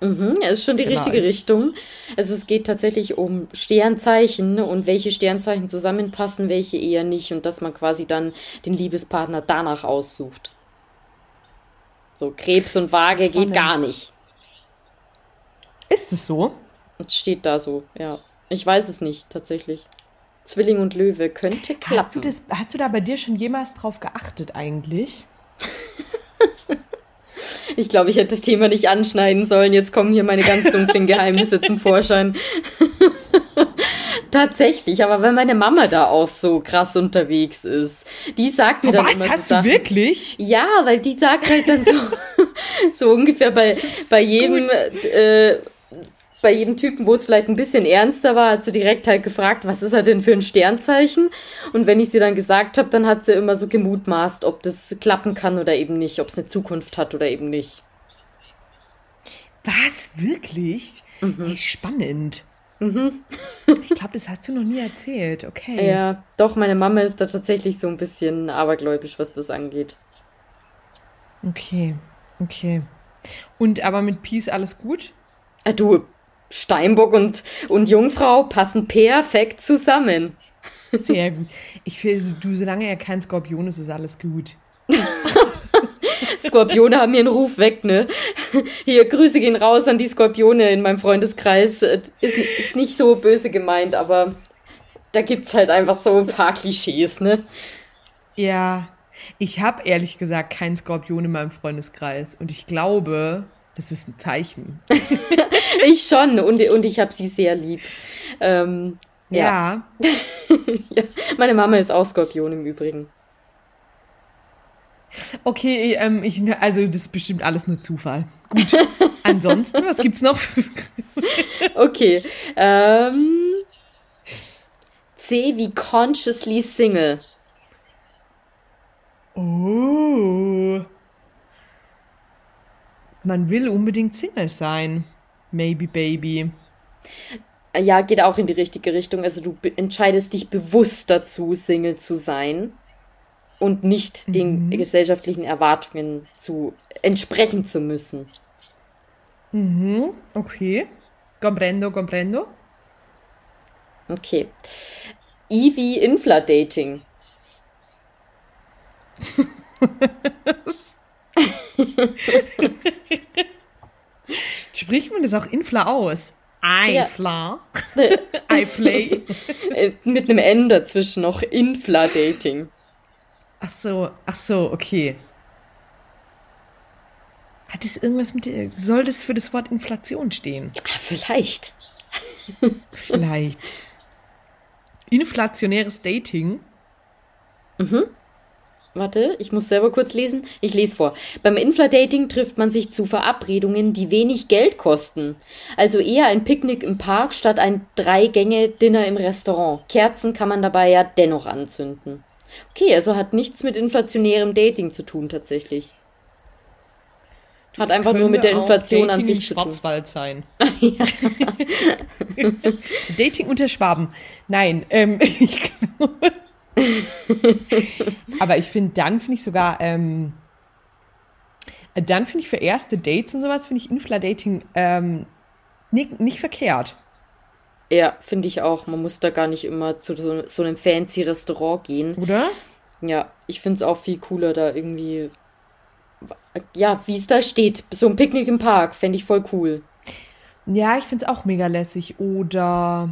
Mhm, ist schon die genau. richtige Richtung. Also es geht tatsächlich um Sternzeichen und welche Sternzeichen zusammenpassen, welche eher nicht und dass man quasi dann den Liebespartner danach aussucht. So Krebs und Waage Spannend. geht gar nicht. Ist es so? Es steht da so, ja. Ich weiß es nicht tatsächlich. Zwilling und Löwe könnte klappen. Hast du, das, hast du da bei dir schon jemals drauf geachtet eigentlich? <laughs> Ich glaube, ich hätte das Thema nicht anschneiden sollen. Jetzt kommen hier meine ganz dunklen Geheimnisse zum Vorschein. <laughs> Tatsächlich, aber wenn meine Mama da auch so krass unterwegs ist, die sagt mir oh, dann was, immer hast so du wirklich? Ja, weil die sagt halt dann so, <laughs> so ungefähr bei, bei jedem, äh, bei jedem Typen, wo es vielleicht ein bisschen ernster war, hat sie direkt halt gefragt, was ist er denn für ein Sternzeichen? Und wenn ich sie dann gesagt habe, dann hat sie immer so gemutmaßt, ob das klappen kann oder eben nicht, ob es eine Zukunft hat oder eben nicht. Was? Wirklich? Mhm. Hey, spannend. Mhm. <laughs> ich glaube, das hast du noch nie erzählt. Okay. Ja, doch, meine Mama ist da tatsächlich so ein bisschen abergläubisch, was das angeht. Okay, okay. Und aber mit Peace alles gut? Äh, du, Steinbock und, und Jungfrau passen perfekt zusammen. Sehr gut. Ich finde, du, solange er kein Skorpion ist, ist alles gut. <laughs> Skorpione haben ihren Ruf weg, ne? Hier, Grüße gehen raus an die Skorpione in meinem Freundeskreis. Ist, ist nicht so böse gemeint, aber da gibt's halt einfach so ein paar Klischees, ne? Ja. Ich habe ehrlich gesagt keinen Skorpion in meinem Freundeskreis und ich glaube, das ist ein Zeichen. <laughs> ich schon und, und ich habe sie sehr lieb. Ähm, ja. Ja. <laughs> ja. Meine Mama ist auch Skorpion im Übrigen. Okay, ähm, ich, also das ist bestimmt alles nur Zufall. Gut. Ansonsten, was gibt's noch? <laughs> okay. Ähm, C wie consciously single. Oh. Man will unbedingt Single sein. Maybe Baby. Ja, geht auch in die richtige Richtung. Also du entscheidest dich bewusst dazu, Single zu sein und nicht mhm. den gesellschaftlichen Erwartungen zu entsprechen zu müssen. Mhm, okay. Comprendo, comprendo. Okay. Evie Infla-Dating. <laughs> <laughs> Spricht man das auch Infla aus? Eifla. Ja. <laughs> Eiflay. Äh, mit einem N dazwischen noch Infla-Dating. Ach so, ach so, okay. Hat das irgendwas mit. Soll das für das Wort Inflation stehen? Ah, vielleicht. vielleicht. Inflationäres Dating. Mhm. Warte, ich muss selber kurz lesen. Ich lese vor. Beim Infladating trifft man sich zu Verabredungen, die wenig Geld kosten. Also eher ein Picknick im Park statt ein Drei-Gänge-Dinner im Restaurant. Kerzen kann man dabei ja dennoch anzünden. Okay, also hat nichts mit inflationärem Dating zu tun tatsächlich. Hat einfach nur mit der Inflation an sich zu tun. Schwarzwald sein. <laughs> Dating unter Schwaben. Nein, ähm, <laughs> ich glaube. <laughs> Aber ich finde, dann finde ich sogar, ähm, dann finde ich für erste Dates und sowas, finde ich Infladating ähm, nicht, nicht verkehrt. Ja, finde ich auch. Man muss da gar nicht immer zu so, so einem fancy Restaurant gehen. Oder? Ja, ich finde es auch viel cooler, da irgendwie. Ja, wie es da steht. So ein Picknick im Park fände ich voll cool. Ja, ich finde es auch mega lässig. Oder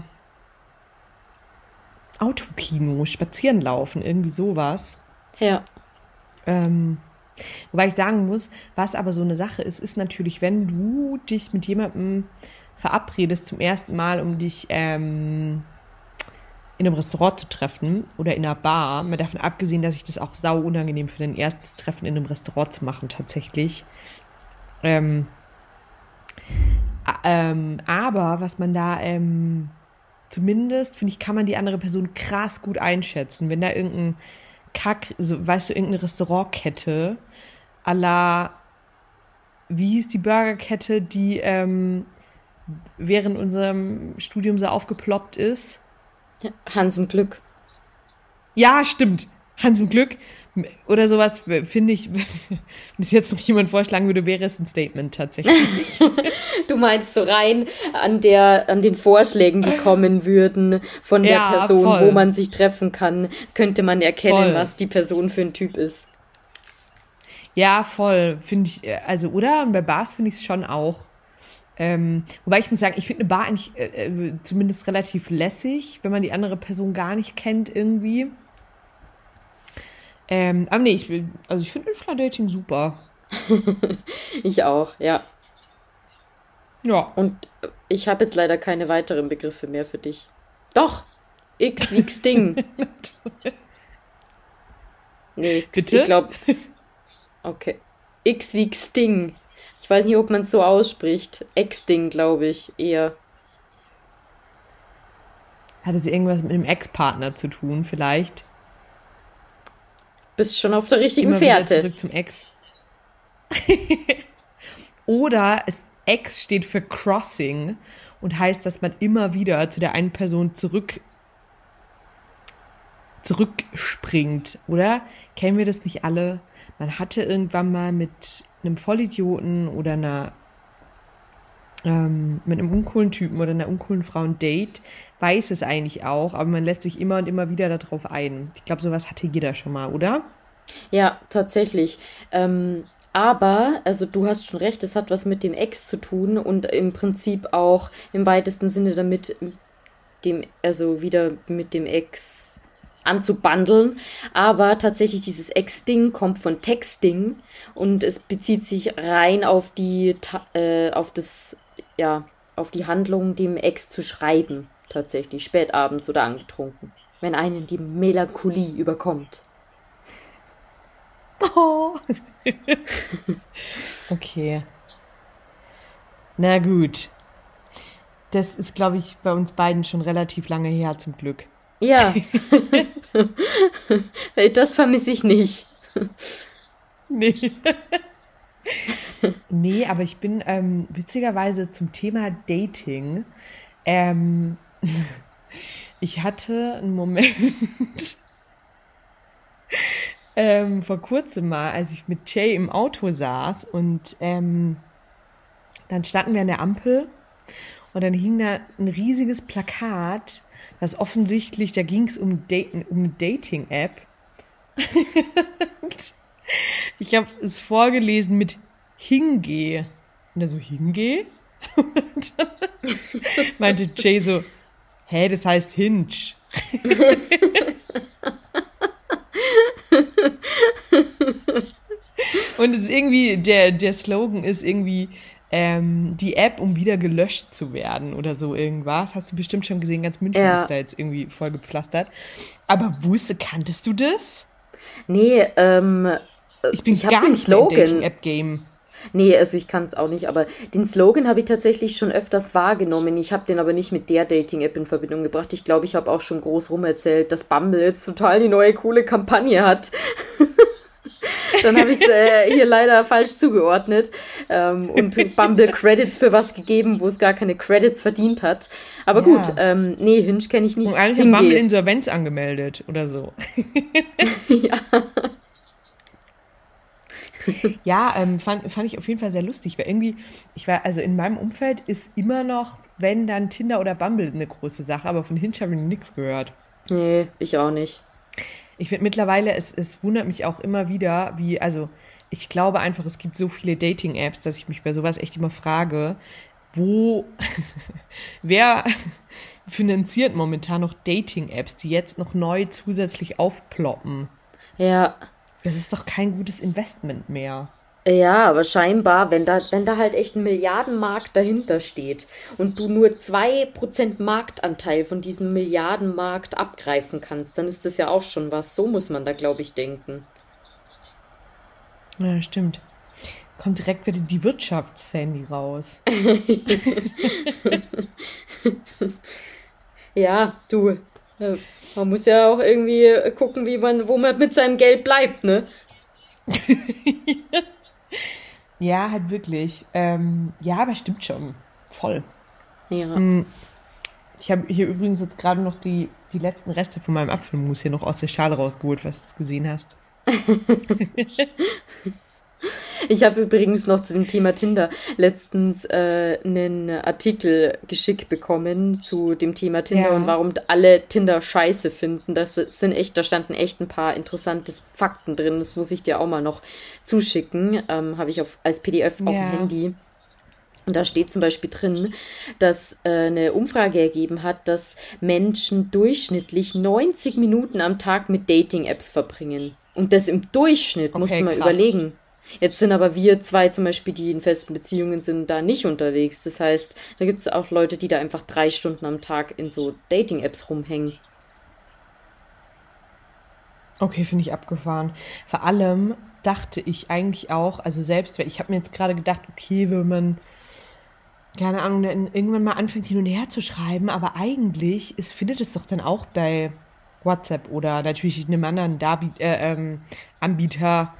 Autokino, spazieren laufen, irgendwie sowas. Ja. Ähm, wobei ich sagen muss, was aber so eine Sache ist, ist natürlich, wenn du dich mit jemandem verabredest zum ersten Mal, um dich ähm, in einem Restaurant zu treffen oder in einer Bar, mal davon abgesehen, dass ich das auch sau unangenehm finde, ein erstes Treffen in einem Restaurant zu machen, tatsächlich. Ähm, ähm, aber was man da ähm, zumindest, finde ich, kann man die andere Person krass gut einschätzen. Wenn da irgendein Kack, so, weißt du, irgendeine Restaurantkette à la, wie hieß die Burgerkette, die ähm, während unserem Studium so aufgeploppt ist? Hans im Glück. Ja, stimmt. Hans im Glück oder sowas, finde ich, <laughs> wenn es jetzt noch jemand vorschlagen würde, wäre es ein Statement tatsächlich. <laughs> du meinst so rein an der, an den Vorschlägen, die kommen würden von der ja, Person, voll. wo man sich treffen kann, könnte man erkennen, voll. was die Person für ein Typ ist. Ja, voll, finde ich, äh, also, oder? Und bei Bars finde ich es schon auch. Ähm, wobei ich muss sagen, ich finde eine Bar eigentlich äh, äh, zumindest relativ lässig, wenn man die andere Person gar nicht kennt irgendwie. Ähm, aber nee, ich will, also ich finde Infla-Dating super. <laughs> ich auch, ja. Ja. Und ich habe jetzt leider keine weiteren Begriffe mehr für dich. Doch! X wie Xting. <laughs> nee, Bitte? ich glaube. Okay. X wie Xting. Ich weiß nicht, ob man es so ausspricht. Exting, glaube ich, eher. Hat es irgendwas mit einem Ex-Partner zu tun, vielleicht? Bist schon auf der richtigen Immer Fährte. zurück zum Ex. <laughs> Oder es, Ex steht für Crossing und heißt, dass man immer wieder zu der einen Person zurück zurückspringt, oder? Kennen wir das nicht alle? Man hatte irgendwann mal mit einem Vollidioten oder einer ähm, mit einem uncoolen Typen oder einer uncoolen Frau ein Date, weiß es eigentlich auch, aber man lässt sich immer und immer wieder darauf ein. Ich glaube, sowas hatte jeder schon mal, oder? Ja, tatsächlich. Ähm, aber, also du hast schon recht, es hat was mit dem Ex zu tun und im Prinzip auch im weitesten Sinne damit dem, also wieder mit dem Ex anzubandeln. Aber tatsächlich dieses Ex-Ding kommt von Texting und es bezieht sich rein auf die, äh, auf das, ja, auf die Handlung, dem Ex zu schreiben. Tatsächlich, spätabends oder angetrunken. Wenn einen die Melancholie überkommt. Oh. <laughs> okay. Na gut. Das ist, glaube ich, bei uns beiden schon relativ lange her, zum Glück. Ja. <laughs> das vermisse ich nicht. Nee. <laughs> <laughs> nee, aber ich bin ähm, witzigerweise zum Thema Dating. Ähm, <laughs> ich hatte einen Moment <laughs> ähm, vor kurzem mal, als ich mit Jay im Auto saß und ähm, dann standen wir an der Ampel und dann hing da ein riesiges Plakat, das offensichtlich, da ging es um, Daten, um Dating-App. ich habe es vorgelesen mit Hinge. Und er so, Hinge? Und <laughs> dann meinte Jay so, hä, das heißt Hinge. <laughs> Und es ist irgendwie, der, der Slogan ist irgendwie, ähm, die App, um wieder gelöscht zu werden oder so irgendwas. Hast du bestimmt schon gesehen, ganz München ja. ist da jetzt irgendwie voll gepflastert. Aber wusste, kanntest du das? Nee, ähm, ich bin ich gar den nicht Slogan. App-Game. Nee, also ich kann es auch nicht, aber den Slogan habe ich tatsächlich schon öfters wahrgenommen. Ich habe den aber nicht mit der Dating-App in Verbindung gebracht. Ich glaube, ich habe auch schon groß rum erzählt, dass Bumble jetzt total die neue coole Kampagne hat. <laughs> Dann habe ich es äh, hier leider falsch zugeordnet ähm, und Bumble Credits für was gegeben, wo es gar keine Credits verdient hat. Aber ja. gut, ähm, nee, Hinge kenne ich nicht. Und eigentlich hat Bumble Insolvenz angemeldet oder so. <laughs> ja. <laughs> ja, ähm, fand, fand ich auf jeden Fall sehr lustig, weil irgendwie, ich war, also in meinem Umfeld ist immer noch, wenn dann Tinder oder Bumble eine große Sache, aber von Hinge habe ich nichts gehört. Nee, ich auch nicht ich finde mittlerweile, es, es wundert mich auch immer wieder, wie, also ich glaube einfach, es gibt so viele Dating-Apps, dass ich mich bei sowas echt immer frage, wo, <laughs> wer <laughs> finanziert momentan noch Dating-Apps, die jetzt noch neu zusätzlich aufploppen? Ja. Das ist doch kein gutes Investment mehr. Ja, aber scheinbar, wenn da, wenn da halt echt ein Milliardenmarkt dahinter steht und du nur zwei Prozent Marktanteil von diesem Milliardenmarkt abgreifen kannst, dann ist das ja auch schon was. So muss man da, glaube ich, denken. Ja, stimmt. Kommt direkt wieder die Wirtschaftssandy raus. <laughs> ja, du. Äh, man muss ja auch irgendwie gucken, wie man, wo man mit seinem Geld bleibt, ne? <laughs> Ja, halt wirklich. Ähm, ja, aber stimmt schon. Voll. Ja. Hm. Ich habe hier übrigens jetzt gerade noch die, die letzten Reste von meinem Apfelmus hier noch aus der Schale rausgeholt, was du es gesehen hast. <laughs> Ich habe übrigens noch zu dem Thema Tinder letztens äh, einen Artikel geschickt bekommen zu dem Thema Tinder ja. und warum alle Tinder scheiße finden. Das sind echt, da standen echt ein paar interessante Fakten drin. Das muss ich dir auch mal noch zuschicken. Ähm, habe ich auf, als PDF auf ja. dem Handy. Und da steht zum Beispiel drin, dass äh, eine Umfrage ergeben hat, dass Menschen durchschnittlich 90 Minuten am Tag mit Dating-Apps verbringen. Und das im Durchschnitt, okay, musst du mal krass. überlegen. Jetzt sind aber wir zwei zum Beispiel, die in festen Beziehungen sind, da nicht unterwegs. Das heißt, da gibt es auch Leute, die da einfach drei Stunden am Tag in so Dating-Apps rumhängen. Okay, finde ich abgefahren. Vor allem dachte ich eigentlich auch, also selbst, ich habe mir jetzt gerade gedacht, okay, wenn man, keine Ahnung, irgendwann mal anfängt hin und her zu schreiben, aber eigentlich ist, findet es doch dann auch bei WhatsApp oder natürlich einem anderen Darbi äh, ähm, Anbieter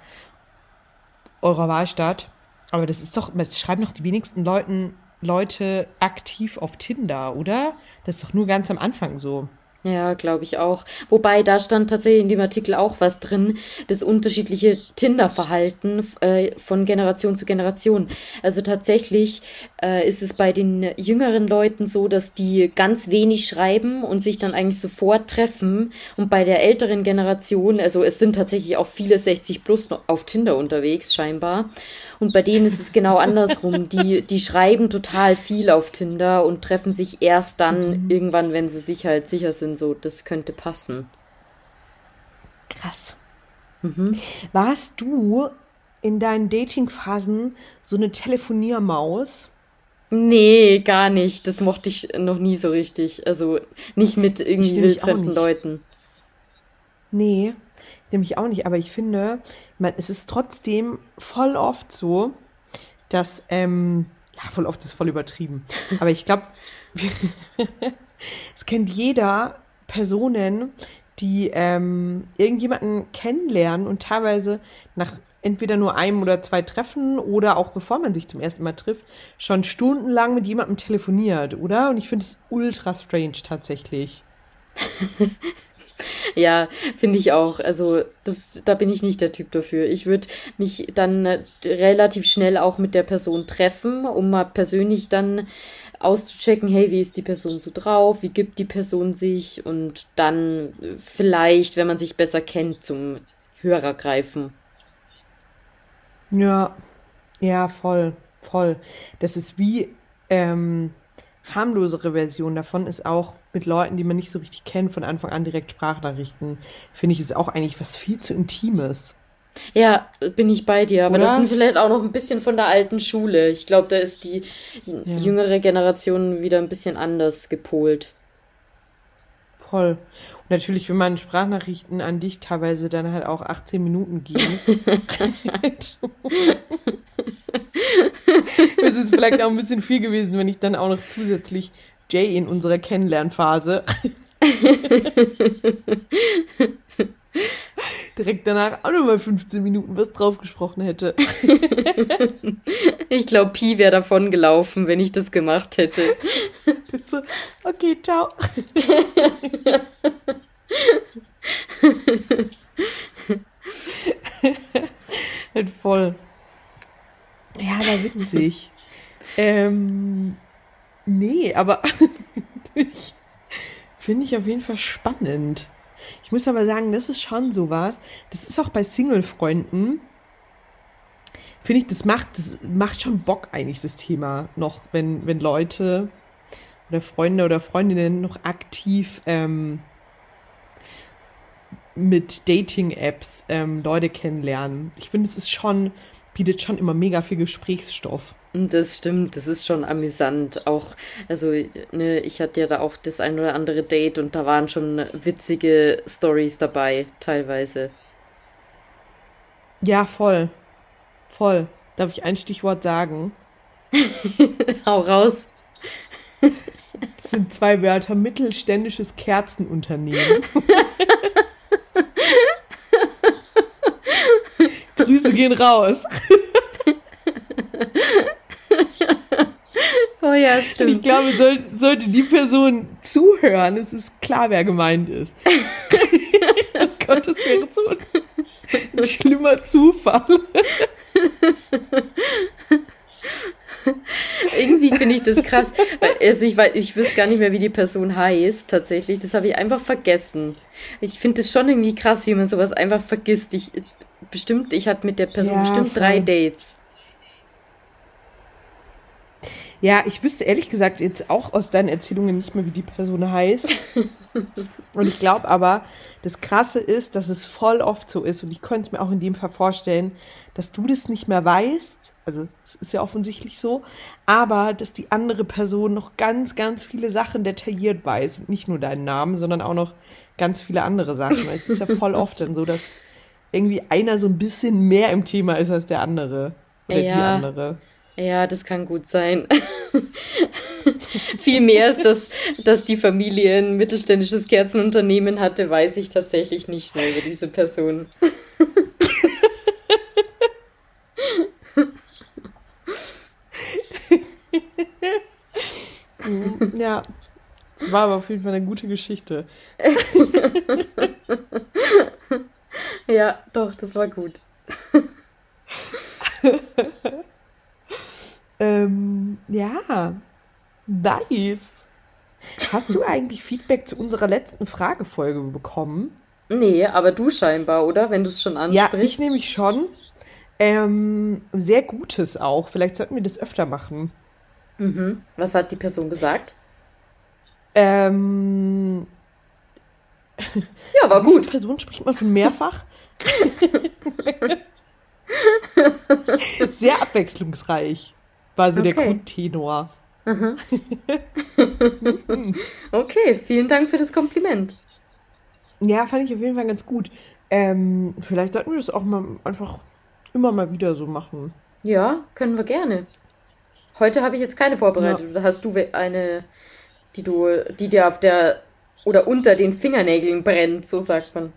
eurer Wahlstadt. Aber das ist doch, das schreiben doch die wenigsten Leuten, Leute aktiv auf Tinder, oder? Das ist doch nur ganz am Anfang so. Ja, glaube ich auch. Wobei da stand tatsächlich in dem Artikel auch was drin, das unterschiedliche Tinder-Verhalten äh, von Generation zu Generation. Also tatsächlich äh, ist es bei den jüngeren Leuten so, dass die ganz wenig schreiben und sich dann eigentlich sofort treffen. Und bei der älteren Generation, also es sind tatsächlich auch viele 60 plus auf Tinder unterwegs, scheinbar. Und bei denen ist es genau andersrum. Die, die schreiben total viel auf Tinder und treffen sich erst dann mhm. irgendwann, wenn sie sich halt sicher sind, so, das könnte passen. Krass. Mhm. Warst du in deinen Dating-Phasen so eine Telefoniermaus? Nee, gar nicht. Das mochte ich noch nie so richtig. Also nicht mit irgendwie wildfremden Leuten. Nee, nämlich auch nicht. Aber ich finde, man, es ist trotzdem voll oft so, dass, ähm, ja, voll oft ist voll übertrieben. Aber ich glaube, <laughs> es kennt jeder Personen, die ähm, irgendjemanden kennenlernen und teilweise nach entweder nur einem oder zwei Treffen oder auch bevor man sich zum ersten Mal trifft, schon stundenlang mit jemandem telefoniert, oder? Und ich finde es ultra strange tatsächlich. <laughs> Ja, finde ich auch. Also, das, da bin ich nicht der Typ dafür. Ich würde mich dann äh, relativ schnell auch mit der Person treffen, um mal persönlich dann auszuchecken, hey, wie ist die Person so drauf, wie gibt die Person sich und dann vielleicht, wenn man sich besser kennt, zum Hörer greifen. Ja, ja, voll, voll. Das ist wie ähm, harmlosere Version davon ist auch mit Leuten, die man nicht so richtig kennt, von Anfang an direkt Sprachnachrichten. Finde ich, ist auch eigentlich was viel zu Intimes. Ja, bin ich bei dir. Aber Oder? das sind vielleicht auch noch ein bisschen von der alten Schule. Ich glaube, da ist die ja. jüngere Generation wieder ein bisschen anders gepolt. Voll. Und natürlich, wenn man Sprachnachrichten an dich teilweise dann halt auch 18 Minuten geben. <laughs> <laughs> das ist vielleicht auch ein bisschen viel gewesen, wenn ich dann auch noch zusätzlich Jay in unserer Kennenlernphase <laughs> direkt danach auch nochmal 15 Minuten was drauf gesprochen hätte. ich glaube, Pi wäre davon gelaufen, wenn ich das gemacht hätte. Bist so, okay, ciao. halt voll. Ja, war witzig. ähm, nee, aber <laughs> finde ich auf jeden Fall spannend. Ich muss aber sagen, das ist schon sowas. Das ist auch bei Single-Freunden. Finde ich, das macht, das macht schon Bock eigentlich, das Thema noch, wenn, wenn Leute oder Freunde oder Freundinnen noch aktiv ähm, mit Dating-Apps ähm, Leute kennenlernen. Ich finde, es ist schon, bietet schon immer mega viel Gesprächsstoff. Das stimmt, das ist schon amüsant. Auch, also, ne, ich hatte ja da auch das ein oder andere Date und da waren schon witzige Stories dabei, teilweise. Ja, voll. Voll. Darf ich ein Stichwort sagen? <laughs> Hau raus. <laughs> Das sind zwei Wörter. Mittelständisches Kerzenunternehmen. <laughs> Grüße gehen raus. Oh ja, stimmt. Und ich glaube, soll, sollte die Person zuhören, es ist klar, wer gemeint ist. <laughs> oh Gott, das wäre so ein, ein schlimmer Zufall. Irgendwie finde ich das krass. Also ich, weiß, ich wüsste gar nicht mehr, wie die Person heißt, tatsächlich. Das habe ich einfach vergessen. Ich finde es schon irgendwie krass, wie man sowas einfach vergisst. Ich, bestimmt, ich hatte mit der Person ja, bestimmt voll. drei Dates. Ja, ich wüsste ehrlich gesagt jetzt auch aus deinen Erzählungen nicht mehr, wie die Person heißt. <laughs> und ich glaube aber, das Krasse ist, dass es voll oft so ist, und ich könnte es mir auch in dem Fall vorstellen, dass du das nicht mehr weißt, also es ist ja offensichtlich so, aber dass die andere Person noch ganz, ganz viele Sachen detailliert weiß. Und nicht nur deinen Namen, sondern auch noch ganz viele andere Sachen. Es ist ja voll oft dann so, dass irgendwie einer so ein bisschen mehr im Thema ist als der andere. Oder ja. die andere. Ja, das kann gut sein. <laughs> Viel mehr ist, dass, dass die Familie ein mittelständisches Kerzenunternehmen hatte, weiß ich tatsächlich nicht mehr über diese Person. <laughs> ja, das war aber auf jeden Fall eine gute Geschichte. <laughs> ja, doch, das war gut. Ähm, ja, nice. Hast du eigentlich Feedback zu unserer letzten Fragefolge bekommen? Nee, aber du scheinbar, oder? Wenn du es schon ansprichst. Ja, ich nämlich schon. Ähm, sehr Gutes auch. Vielleicht sollten wir das öfter machen. Mhm. Was hat die Person gesagt? Ähm, Ja, war <laughs> gut. Person spricht man von mehrfach. <laughs> <laughs> Sehr abwechslungsreich war so okay. der Grundtenor. <laughs> okay, vielen Dank für das Kompliment. Ja, fand ich auf jeden Fall ganz gut. Ähm, vielleicht sollten wir das auch mal einfach immer mal wieder so machen. Ja, können wir gerne. Heute habe ich jetzt keine vorbereitet. Ja. Hast du eine, die du, die dir auf der oder unter den Fingernägeln brennt, so sagt man.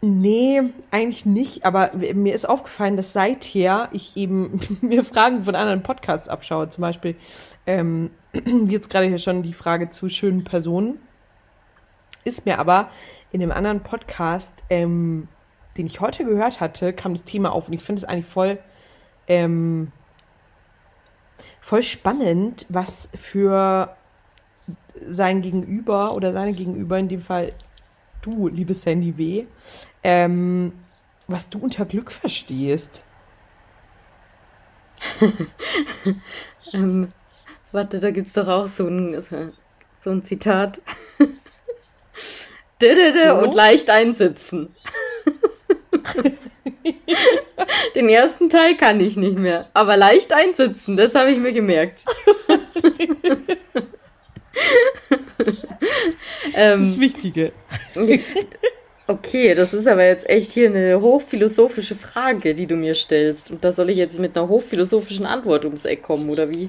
Nee, eigentlich nicht, aber mir ist aufgefallen, dass seither ich eben <laughs> mir Fragen von anderen Podcasts abschaue, zum Beispiel ähm, <clears throat> jetzt gerade hier schon die Frage zu schönen Personen, ist mir aber in einem anderen Podcast, ähm, den ich heute gehört hatte, kam das Thema auf und ich finde es eigentlich voll, ähm, voll spannend, was für sein Gegenüber oder seine Gegenüber, in dem Fall du, liebe Sandy W., ähm, was du unter Glück verstehst. <laughs> ähm, warte, da gibt es doch auch so ein, so ein Zitat. <laughs> und leicht einsitzen. <laughs> Den ersten Teil kann ich nicht mehr, aber leicht einsitzen, das habe ich mir gemerkt. Ähm, das Wichtige. <laughs> Okay, das ist aber jetzt echt hier eine hochphilosophische Frage, die du mir stellst. Und da soll ich jetzt mit einer hochphilosophischen Antwort ums Eck kommen, oder wie?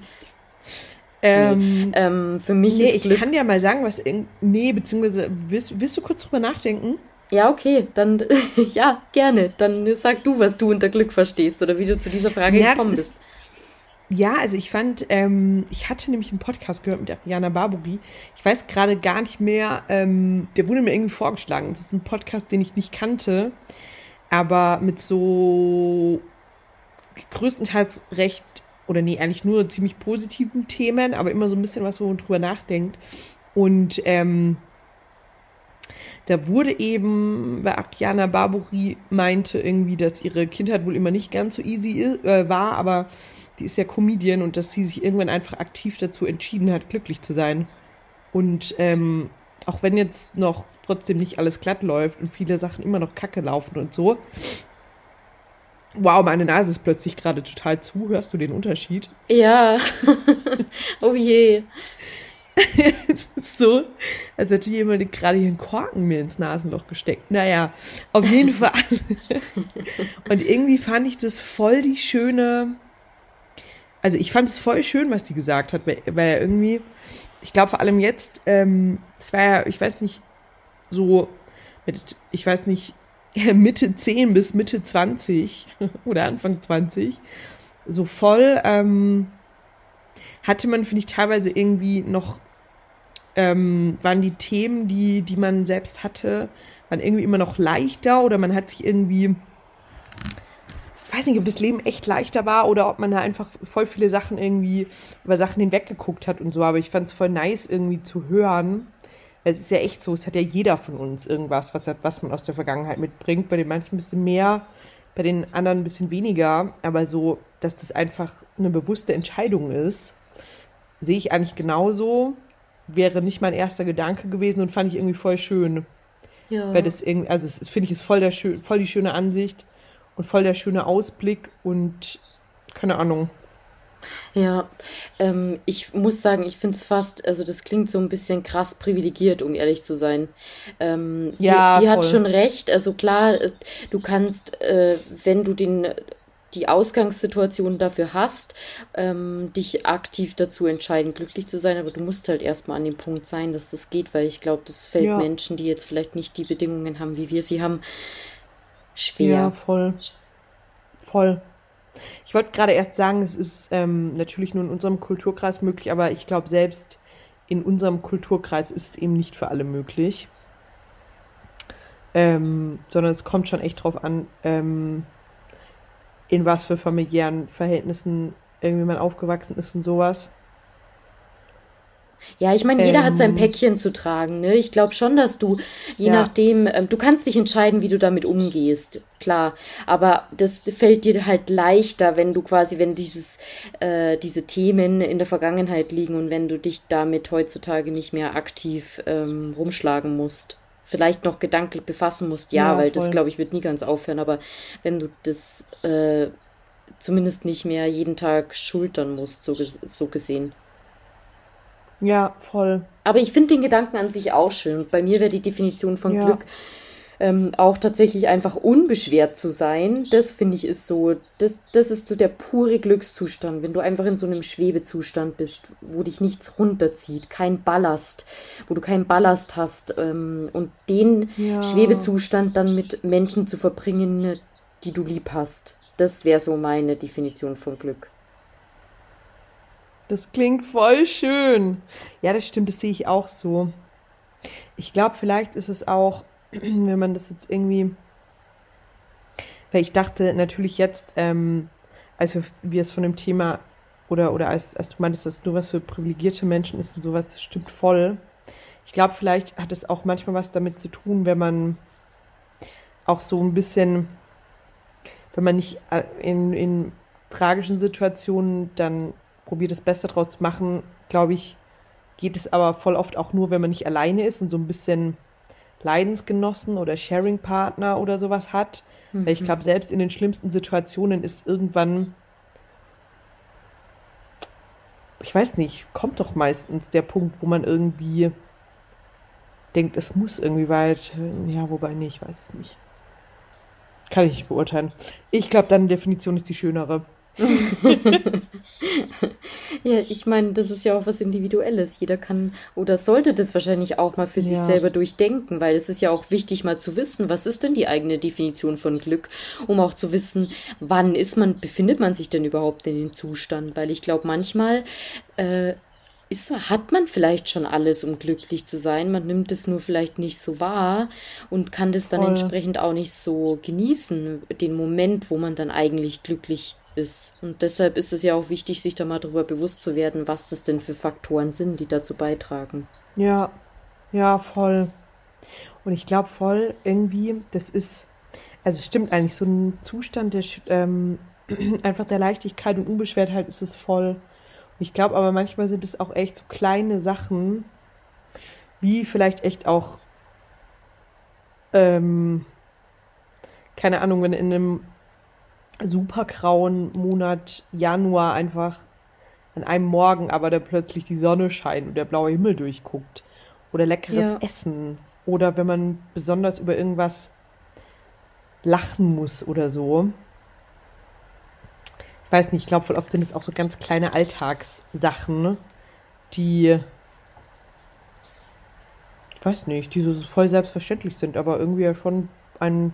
Ähm, nee. ähm, für mich nee, ist Glück ich kann dir mal sagen, was. Nee, beziehungsweise willst, willst du kurz drüber nachdenken? Ja, okay, dann <laughs> ja, gerne. Dann sag du, was du unter Glück verstehst oder wie du zu dieser Frage ja, gekommen bist. Ja, also ich fand, ähm, ich hatte nämlich einen Podcast gehört mit Ariana Barbouri. Ich weiß gerade gar nicht mehr, ähm, der wurde mir irgendwie vorgeschlagen. Das ist ein Podcast, den ich nicht kannte, aber mit so größtenteils recht, oder nee, eigentlich nur ziemlich positiven Themen, aber immer so ein bisschen was, wo man drüber nachdenkt. Und ähm, da wurde eben, weil Ariana Barbouri meinte irgendwie, dass ihre Kindheit wohl immer nicht ganz so easy äh, war, aber die ist ja Comedian und dass sie sich irgendwann einfach aktiv dazu entschieden hat, glücklich zu sein. Und ähm, auch wenn jetzt noch trotzdem nicht alles glatt läuft und viele Sachen immer noch kacke laufen und so. Wow, meine Nase ist plötzlich gerade total zu. Hörst du den Unterschied? Ja. <laughs> oh je. <laughs> es ist so, als hätte jemand gerade hier einen Korken mir ins Nasenloch gesteckt. Naja, auf jeden <laughs> Fall. und irgendwie fand ich das voll die schöne also ich fand es voll schön, was die gesagt hat, weil, weil irgendwie, ich glaube vor allem jetzt, ähm, es war ja, ich weiß nicht, so mit, ich weiß nicht, <laughs> Mitte 10 bis Mitte 20 <laughs> oder Anfang 20, so voll, ähm, hatte man, finde ich, teilweise irgendwie noch, ähm, waren die Themen, die, die man selbst hatte, waren irgendwie immer noch leichter oder man hat sich irgendwie weiß nicht, ob das Leben echt leichter war oder ob man da einfach voll viele Sachen irgendwie über Sachen hinweggeguckt hat und so. Aber ich fand es voll nice irgendwie zu hören. Es ist ja echt so, es hat ja jeder von uns irgendwas, was, was man aus der Vergangenheit mitbringt. Bei den manchen ein bisschen mehr, bei den anderen ein bisschen weniger. Aber so, dass das einfach eine bewusste Entscheidung ist, sehe ich eigentlich genauso. Wäre nicht mein erster Gedanke gewesen und fand ich irgendwie voll schön. Ja. Weil das irgendwie, also das finde ich ist voll, der, voll die schöne Ansicht und voll der schöne Ausblick und keine Ahnung. Ja, ähm, ich muss sagen, ich finde es fast, also das klingt so ein bisschen krass privilegiert, um ehrlich zu sein. Ähm, sie, ja, die voll. hat schon recht. Also klar, ist, du kannst, äh, wenn du den die Ausgangssituation dafür hast, ähm, dich aktiv dazu entscheiden, glücklich zu sein, aber du musst halt erstmal an dem Punkt sein, dass das geht, weil ich glaube, das fällt ja. Menschen, die jetzt vielleicht nicht die Bedingungen haben, wie wir sie haben, schwer. Ja, voll. Voll. Ich wollte gerade erst sagen, es ist ähm, natürlich nur in unserem Kulturkreis möglich, aber ich glaube, selbst in unserem Kulturkreis ist es eben nicht für alle möglich. Ähm, sondern es kommt schon echt drauf an, ähm, in was für familiären Verhältnissen irgendwie man aufgewachsen ist und sowas. Ja, ich meine, jeder ähm, hat sein ähm. Päckchen zu tragen. Ne? Ich glaube schon, dass du, je ja. nachdem, ähm, du kannst dich entscheiden, wie du damit umgehst, klar. Aber das fällt dir halt leichter, wenn du quasi, wenn dieses, äh, diese Themen in der Vergangenheit liegen und wenn du dich damit heutzutage nicht mehr aktiv ähm, rumschlagen musst, vielleicht noch gedanklich befassen musst, ja, ja weil voll. das, glaube ich, wird nie ganz aufhören. Aber wenn du das äh, zumindest nicht mehr jeden Tag schultern musst, so, so gesehen. Ja, voll. Aber ich finde den Gedanken an sich auch schön. bei mir wäre die Definition von ja. Glück ähm, auch tatsächlich einfach unbeschwert zu sein. Das finde ich ist so, das, das ist so der pure Glückszustand, wenn du einfach in so einem Schwebezustand bist, wo dich nichts runterzieht, kein Ballast, wo du keinen Ballast hast ähm, und den ja. Schwebezustand dann mit Menschen zu verbringen, die du lieb hast. Das wäre so meine Definition von Glück. Das klingt voll schön. Ja, das stimmt, das sehe ich auch so. Ich glaube, vielleicht ist es auch, <clears throat> wenn man das jetzt irgendwie. Weil ich dachte natürlich jetzt, ähm, als wir, es von dem Thema oder, oder als, als du meintest, dass nur was für privilegierte Menschen ist und sowas, das stimmt voll. Ich glaube, vielleicht hat es auch manchmal was damit zu tun, wenn man auch so ein bisschen, wenn man nicht äh, in, in tragischen Situationen dann probiert das Beste draus zu machen, glaube ich, geht es aber voll oft auch nur, wenn man nicht alleine ist und so ein bisschen Leidensgenossen oder Sharing-Partner oder sowas hat. Mhm. Weil ich glaube, selbst in den schlimmsten Situationen ist irgendwann, ich weiß nicht, kommt doch meistens der Punkt, wo man irgendwie denkt, es muss irgendwie weit, ja, wobei nicht, ich weiß es nicht. Kann ich nicht beurteilen. Ich glaube, deine Definition ist die schönere. <laughs> ja, ich meine, das ist ja auch was Individuelles. Jeder kann oder sollte das wahrscheinlich auch mal für ja. sich selber durchdenken, weil es ist ja auch wichtig, mal zu wissen, was ist denn die eigene Definition von Glück, um auch zu wissen, wann ist man, befindet man sich denn überhaupt in dem Zustand? Weil ich glaube, manchmal äh, ist, hat man vielleicht schon alles, um glücklich zu sein. Man nimmt es nur vielleicht nicht so wahr und kann das dann Voll. entsprechend auch nicht so genießen, den Moment, wo man dann eigentlich glücklich ist. Und deshalb ist es ja auch wichtig, sich da mal darüber bewusst zu werden, was das denn für Faktoren sind, die dazu beitragen. Ja, ja, voll. Und ich glaube voll irgendwie, das ist, also stimmt eigentlich, so ein Zustand der ähm, <clears throat> einfach der Leichtigkeit und Unbeschwertheit ist es voll. Ich glaube aber manchmal sind es auch echt so kleine Sachen, wie vielleicht echt auch, ähm, keine Ahnung, wenn in einem super grauen Monat Januar einfach an einem Morgen aber da plötzlich die Sonne scheint und der blaue Himmel durchguckt. Oder leckeres ja. Essen. Oder wenn man besonders über irgendwas lachen muss oder so. Ich weiß nicht, ich glaube, voll oft sind es auch so ganz kleine Alltagssachen, die, ich weiß nicht, die so voll selbstverständlich sind, aber irgendwie ja schon ein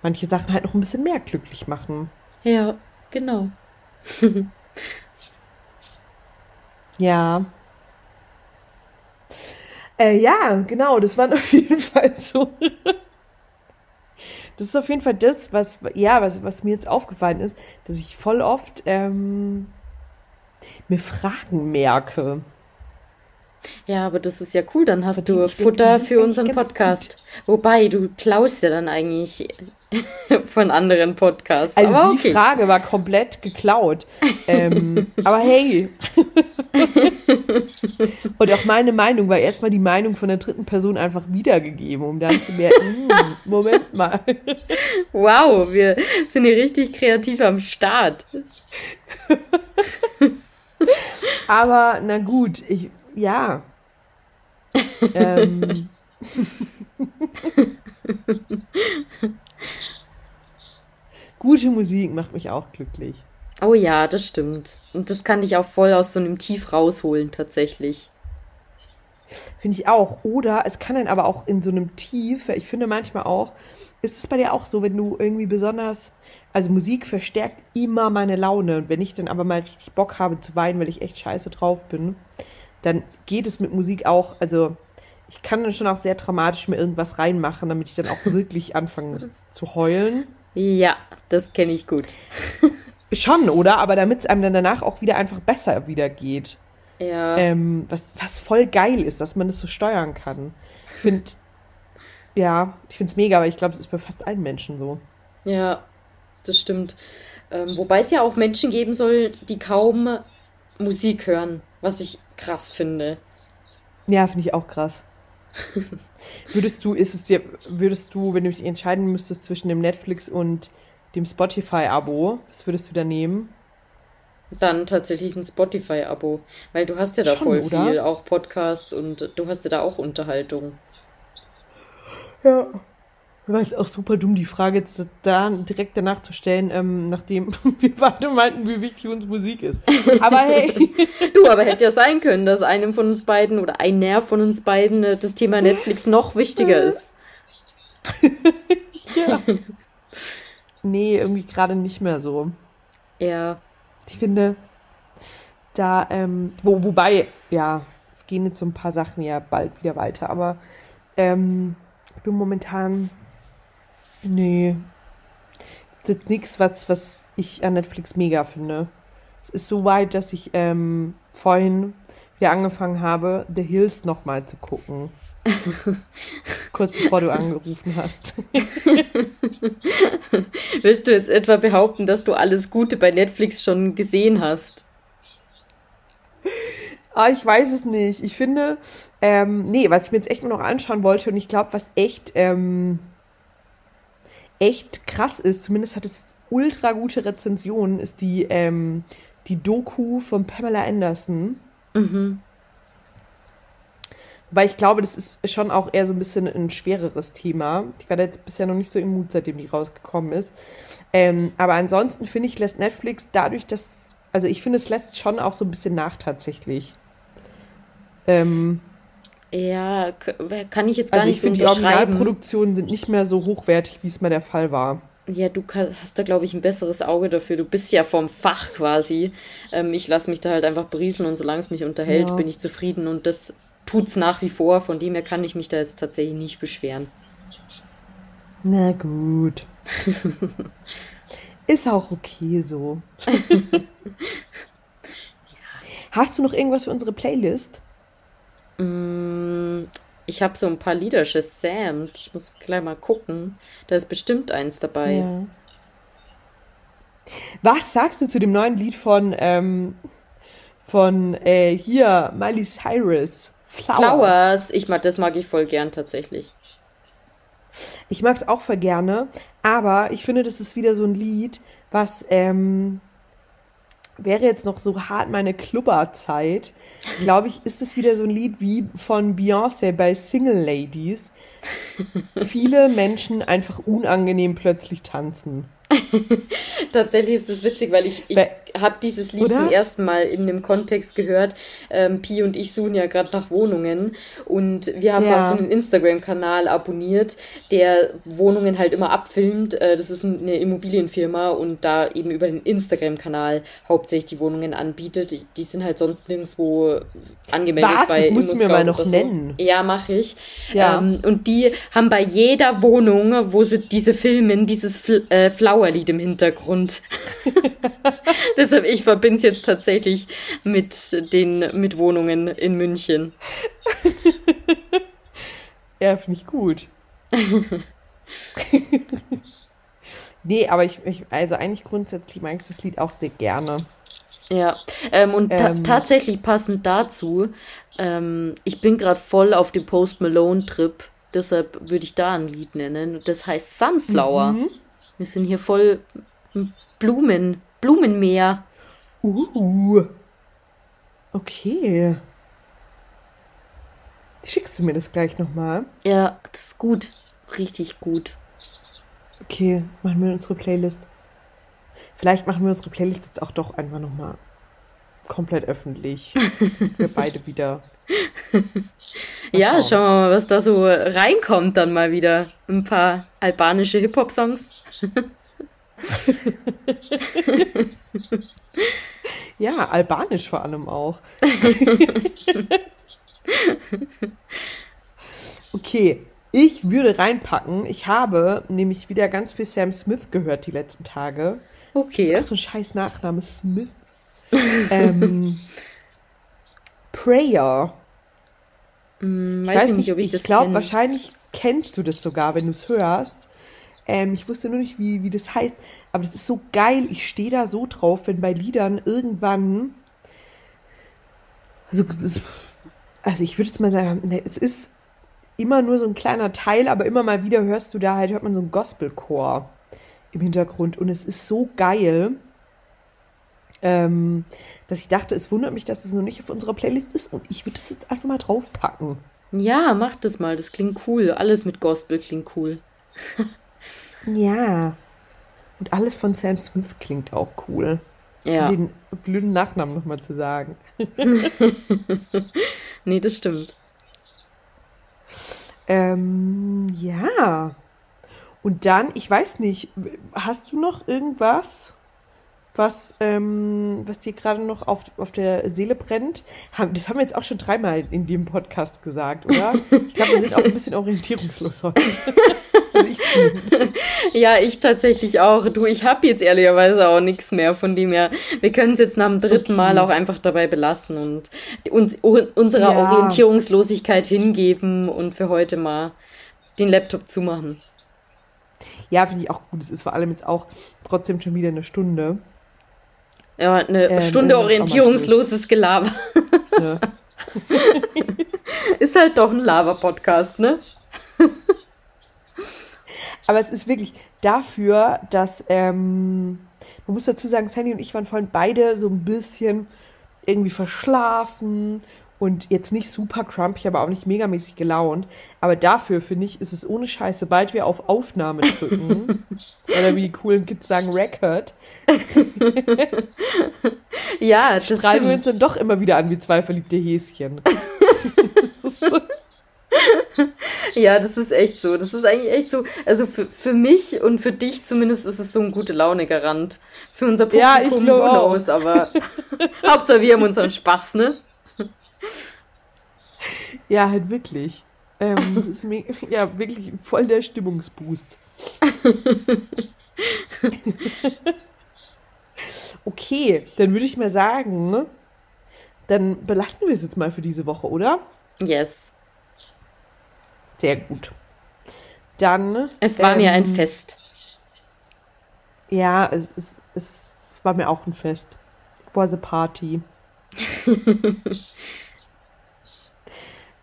manche Sachen halt noch ein bisschen mehr glücklich machen. Ja, genau. <laughs> ja. Äh, ja, genau, das war auf jeden Fall so. <laughs> das ist auf jeden Fall das, was, ja, was, was mir jetzt aufgefallen ist, dass ich voll oft ähm, mir Fragen merke. Ja, aber das ist ja cool, dann hast du Futter für unseren Podcast. Gut. Wobei, du klaust ja dann eigentlich <laughs> von anderen Podcasts. Also aber die okay. Frage war komplett geklaut. ähm, <laughs> aber hey. <laughs> Und auch meine Meinung war erstmal die Meinung von der dritten Person einfach wiedergegeben, um dann zu merken, hm, Moment mal. Wow, wir sind hier richtig kreativ am Start. aber na gut, ich, ja. ähm. <laughs> Gute Musik macht mich auch glücklich. Oh ja, das stimmt. Und das kann dich auch voll aus so einem Tief rausholen, tatsächlich. Finde ich auch. Oder es kann dann aber auch in so einem Tief, ich finde manchmal auch, ist es bei dir auch so, wenn du irgendwie besonders, also Musik verstärkt immer meine Laune. Und wenn ich dann aber mal richtig Bock habe zu weinen, weil ich echt scheiße drauf bin, dann geht es mit Musik auch, also ich kann dann schon auch sehr dramatisch mir irgendwas reinmachen, damit ich dann auch wirklich anfangen muss zu heulen. Ja, das kenne ich gut. schon, oder? Aber damit es einem dann danach auch wieder einfach besser wieder geht. Ja. Ähm, was, was voll geil ist, dass man das so steuern kann. Ich finde, ja, ich finde es mega, aber ich glaube, es ist bei fast allen Menschen so. Ja, das stimmt. Ähm, wobei es ja auch Menschen geben soll, die kaum Musik hören, was ich krass finde. Ja, finde ich auch krass. Würdest du, ist es dir, würdest du, wenn du dich entscheiden müsstest zwischen dem Netflix und dem Spotify-Abo, was würdest du da nehmen? Dann tatsächlich ein Spotify-Abo, weil du hast ja da Schon, voll oder? viel, auch Podcasts und du hast ja da auch Unterhaltung. Ja. War jetzt auch super dumm, die Frage jetzt da direkt danach zu stellen, ähm, nachdem <laughs> wir beide meinten, wie wichtig uns Musik ist. Aber hey. <laughs> du, aber hätte ja sein können, dass einem von uns beiden oder einer von uns beiden äh, das Thema Netflix noch wichtiger ist. <laughs> ja. nee, irgendwie gerade nicht mehr so. Ja. Ich finde, da, ähm, wo, wobei, ja, es gehen jetzt so ein paar Sachen ja bald wieder weiter, aber ähm, ich bin momentan Nee. Das ist nichts, was, was ich an Netflix mega finde. Es ist so weit, dass ich ähm, vorhin wieder angefangen habe, The Hills nochmal zu gucken. <laughs> Kurz bevor du angerufen hast. <laughs> Willst du jetzt etwa behaupten, dass du alles Gute bei Netflix schon gesehen hast? Ah, ich weiß es nicht. Ich finde, ähm, nee, was ich mir jetzt echt nur noch anschauen wollte und ich glaube, was echt ähm, echt krass ist, zumindest hat es ultra gute Rezensionen, ist die, ähm, die Doku von Pamela Anderson. Mhm. Weil ich glaube, das ist schon auch eher so ein bisschen ein schwereres Thema. Ich war da jetzt bisher noch nicht so im Mut, seitdem die rausgekommen ist. Ähm, aber ansonsten finde ich, lässt Netflix dadurch, dass, also ich finde, es lässt schon auch so ein bisschen nach tatsächlich. Ähm, ja, kann ich jetzt gar also nicht so finde, unterschreiben. Die Originalproduktionen sind nicht mehr so hochwertig, wie es mal der Fall war. Ja, du hast da, glaube ich, ein besseres Auge dafür. Du bist ja vom Fach quasi. Ähm, ich lasse mich da halt einfach berieseln und solange es mich unterhält, ja. bin ich zufrieden und das tut's nach wie vor. Von dem her kann ich mich da jetzt tatsächlich nicht beschweren. Na gut. <laughs> Ist auch okay so. <laughs> Hast du noch irgendwas für unsere Playlist? Mm, ich habe so ein paar Lieder gesamt. Ich muss gleich mal gucken. Da ist bestimmt eins dabei. Ja. Was sagst du zu dem neuen Lied von, ähm, von äh, hier, Miley Cyrus? Flowers. Flowers. Ich mag, das mag ich voll gern tatsächlich. Ich mag es auch voll gerne, aber ich finde, das ist wieder so ein Lied, was ähm, wäre jetzt noch so hart meine Klubberzeit, glaube ich, ist es wieder so ein Lied wie von Beyoncé bei Single Ladies. Viele Menschen einfach unangenehm plötzlich tanzen. <laughs> Tatsächlich ist es witzig, weil ich, ich habe dieses Lied Oder? zum ersten Mal in dem Kontext gehört. Ähm, Pi und ich suchen ja gerade nach Wohnungen und wir haben ja. mal so einen Instagram-Kanal abonniert, der Wohnungen halt immer abfilmt. Äh, das ist eine Immobilienfirma und da eben über den Instagram-Kanal hauptsächlich die Wohnungen anbietet. Die, die, sind halt sonst nirgendwo angemeldet Was? bei Das musst du mir mal noch so. nennen. Ja, mache ich. Ja. Ähm, und die haben bei jeder Wohnung, wo sie diese filmen, dieses Fl äh, Flower-Lied im Hintergrund. <laughs> Deshalb, ich verbinde es jetzt tatsächlich mit den mit Wohnungen in München. <laughs> ja, finde ich gut. <laughs> nee, aber ich, ich, also eigentlich grundsätzlich mag ich das Lied auch sehr gerne. Ja, ähm, und ta ähm, tatsächlich passend dazu, ähm, ich bin gerade voll auf dem Post Malone-Trip, deshalb würde ich da ein Lied nennen. Das heißt Sunflower. Mhm. Wir sind hier voll Blumen, Blumenmeer. Uh. Okay. Schickst du mir das gleich nochmal? Ja, das ist gut. Richtig gut. Okay, machen wir unsere Playlist. Vielleicht machen wir unsere Playlist jetzt auch doch einfach nochmal komplett öffentlich. <laughs> wir beide wieder. Ja, schauen wir mal, was da so reinkommt dann mal wieder. Ein paar albanische Hip-Hop-Songs. ja, albanisch vor allem auch. okay, ich würde reinpacken. Ich habe nämlich wieder ganz viel Sam Smith gehört die letzten Tage. Okay. Das ist auch so ein scheiß Nachname, Smith. ähm, <laughs> Prayer. Mm, weiß ich weiß nicht, ob ich, ich das Ich glaube, wahrscheinlich kennst du das sogar, wenn du es hörst. Ähm, ich wusste nur nicht, wie, wie das heißt. Aber das ist so geil. Ich stehe da so drauf, wenn bei Liedern irgendwann. Also, also ich würde jetzt mal sagen, ne, es ist immer nur so ein kleiner Teil, aber immer mal wieder hörst du da halt, hört man so einen Gospelchor im Hintergrund und es ist so geil, ähm, dass ich dachte, es wundert mich, dass es noch nicht auf unserer Playlist ist und ich würde das jetzt einfach mal draufpacken. Ja, mach das mal, das klingt cool. Alles mit Gospel klingt cool. <laughs> ja. Und alles von Sam Smith klingt auch cool. Ja. Um den blöden Nachnamen nochmal zu sagen. <laughs> nee, das stimmt. Ähm, ja. Und dann, ich weiß nicht, hast du noch irgendwas, was, ähm, was dir gerade noch auf, auf der Seele brennt? Das haben wir jetzt auch schon dreimal in dem Podcast gesagt, oder? Ich glaube, wir sind auch ein bisschen orientierungslos heute. <laughs> also ich zumindest. Ja, ich tatsächlich auch. Du, ich habe jetzt ehrlicherweise auch nichts mehr von dem her. Wir können es jetzt nach dem dritten okay. Mal auch einfach dabei belassen und uns unserer ja. Orientierungslosigkeit hingeben und für heute mal den Laptop zumachen. Ja, finde ich auch gut. Es ist vor allem jetzt auch trotzdem schon wieder eine Stunde. Ja, eine ähm, Stunde orientierungsloses Gelaber. Ja. <laughs> ist halt doch ein Lava-Podcast, ne? <laughs> Aber es ist wirklich dafür, dass, ähm, man muss dazu sagen, Sandy und ich waren vorhin beide so ein bisschen irgendwie verschlafen und jetzt nicht super crumpy, aber auch nicht megamäßig gelaunt. Aber dafür, finde ich, ist es ohne Scheiß, sobald wir auf Aufnahme drücken, <laughs> oder wie die coolen Kids sagen, Record, <laughs> ja, das schreiben stimmt. wir uns dann doch immer wieder an wie zwei verliebte Häschen. <laughs> ja, das ist echt so. Das ist eigentlich echt so. Also für, für mich und für dich zumindest ist es so ein gute Laune-Garant. Für unser Publikum, ja, who knows, aber Hauptsache wir haben unseren Spaß, ne? Ja, halt wirklich. Ähm, das ist mir, <laughs> ja wirklich voll der Stimmungsboost. <laughs> okay, dann würde ich mal sagen, dann belassen wir es jetzt mal für diese Woche, oder? Yes. Sehr gut. Dann. Es war ähm, mir ein ähm, Fest. Ja, es, es, es, es war mir auch ein Fest. It was a party. <laughs>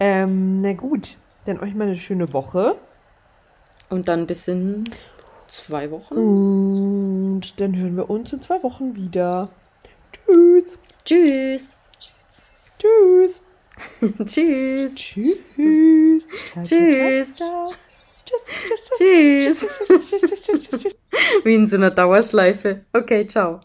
ähm, na gut, dann euch mal eine schöne Woche. Und dann bis in zwei Wochen. Und dann hören wir uns in zwei Wochen wieder. Tschüss. Tschüss. Tschüss. Tschüss. Tschüss. Tschüss. Tschüss. Tschüss. Wie in so einer Dauerschleife. Okay, ciao.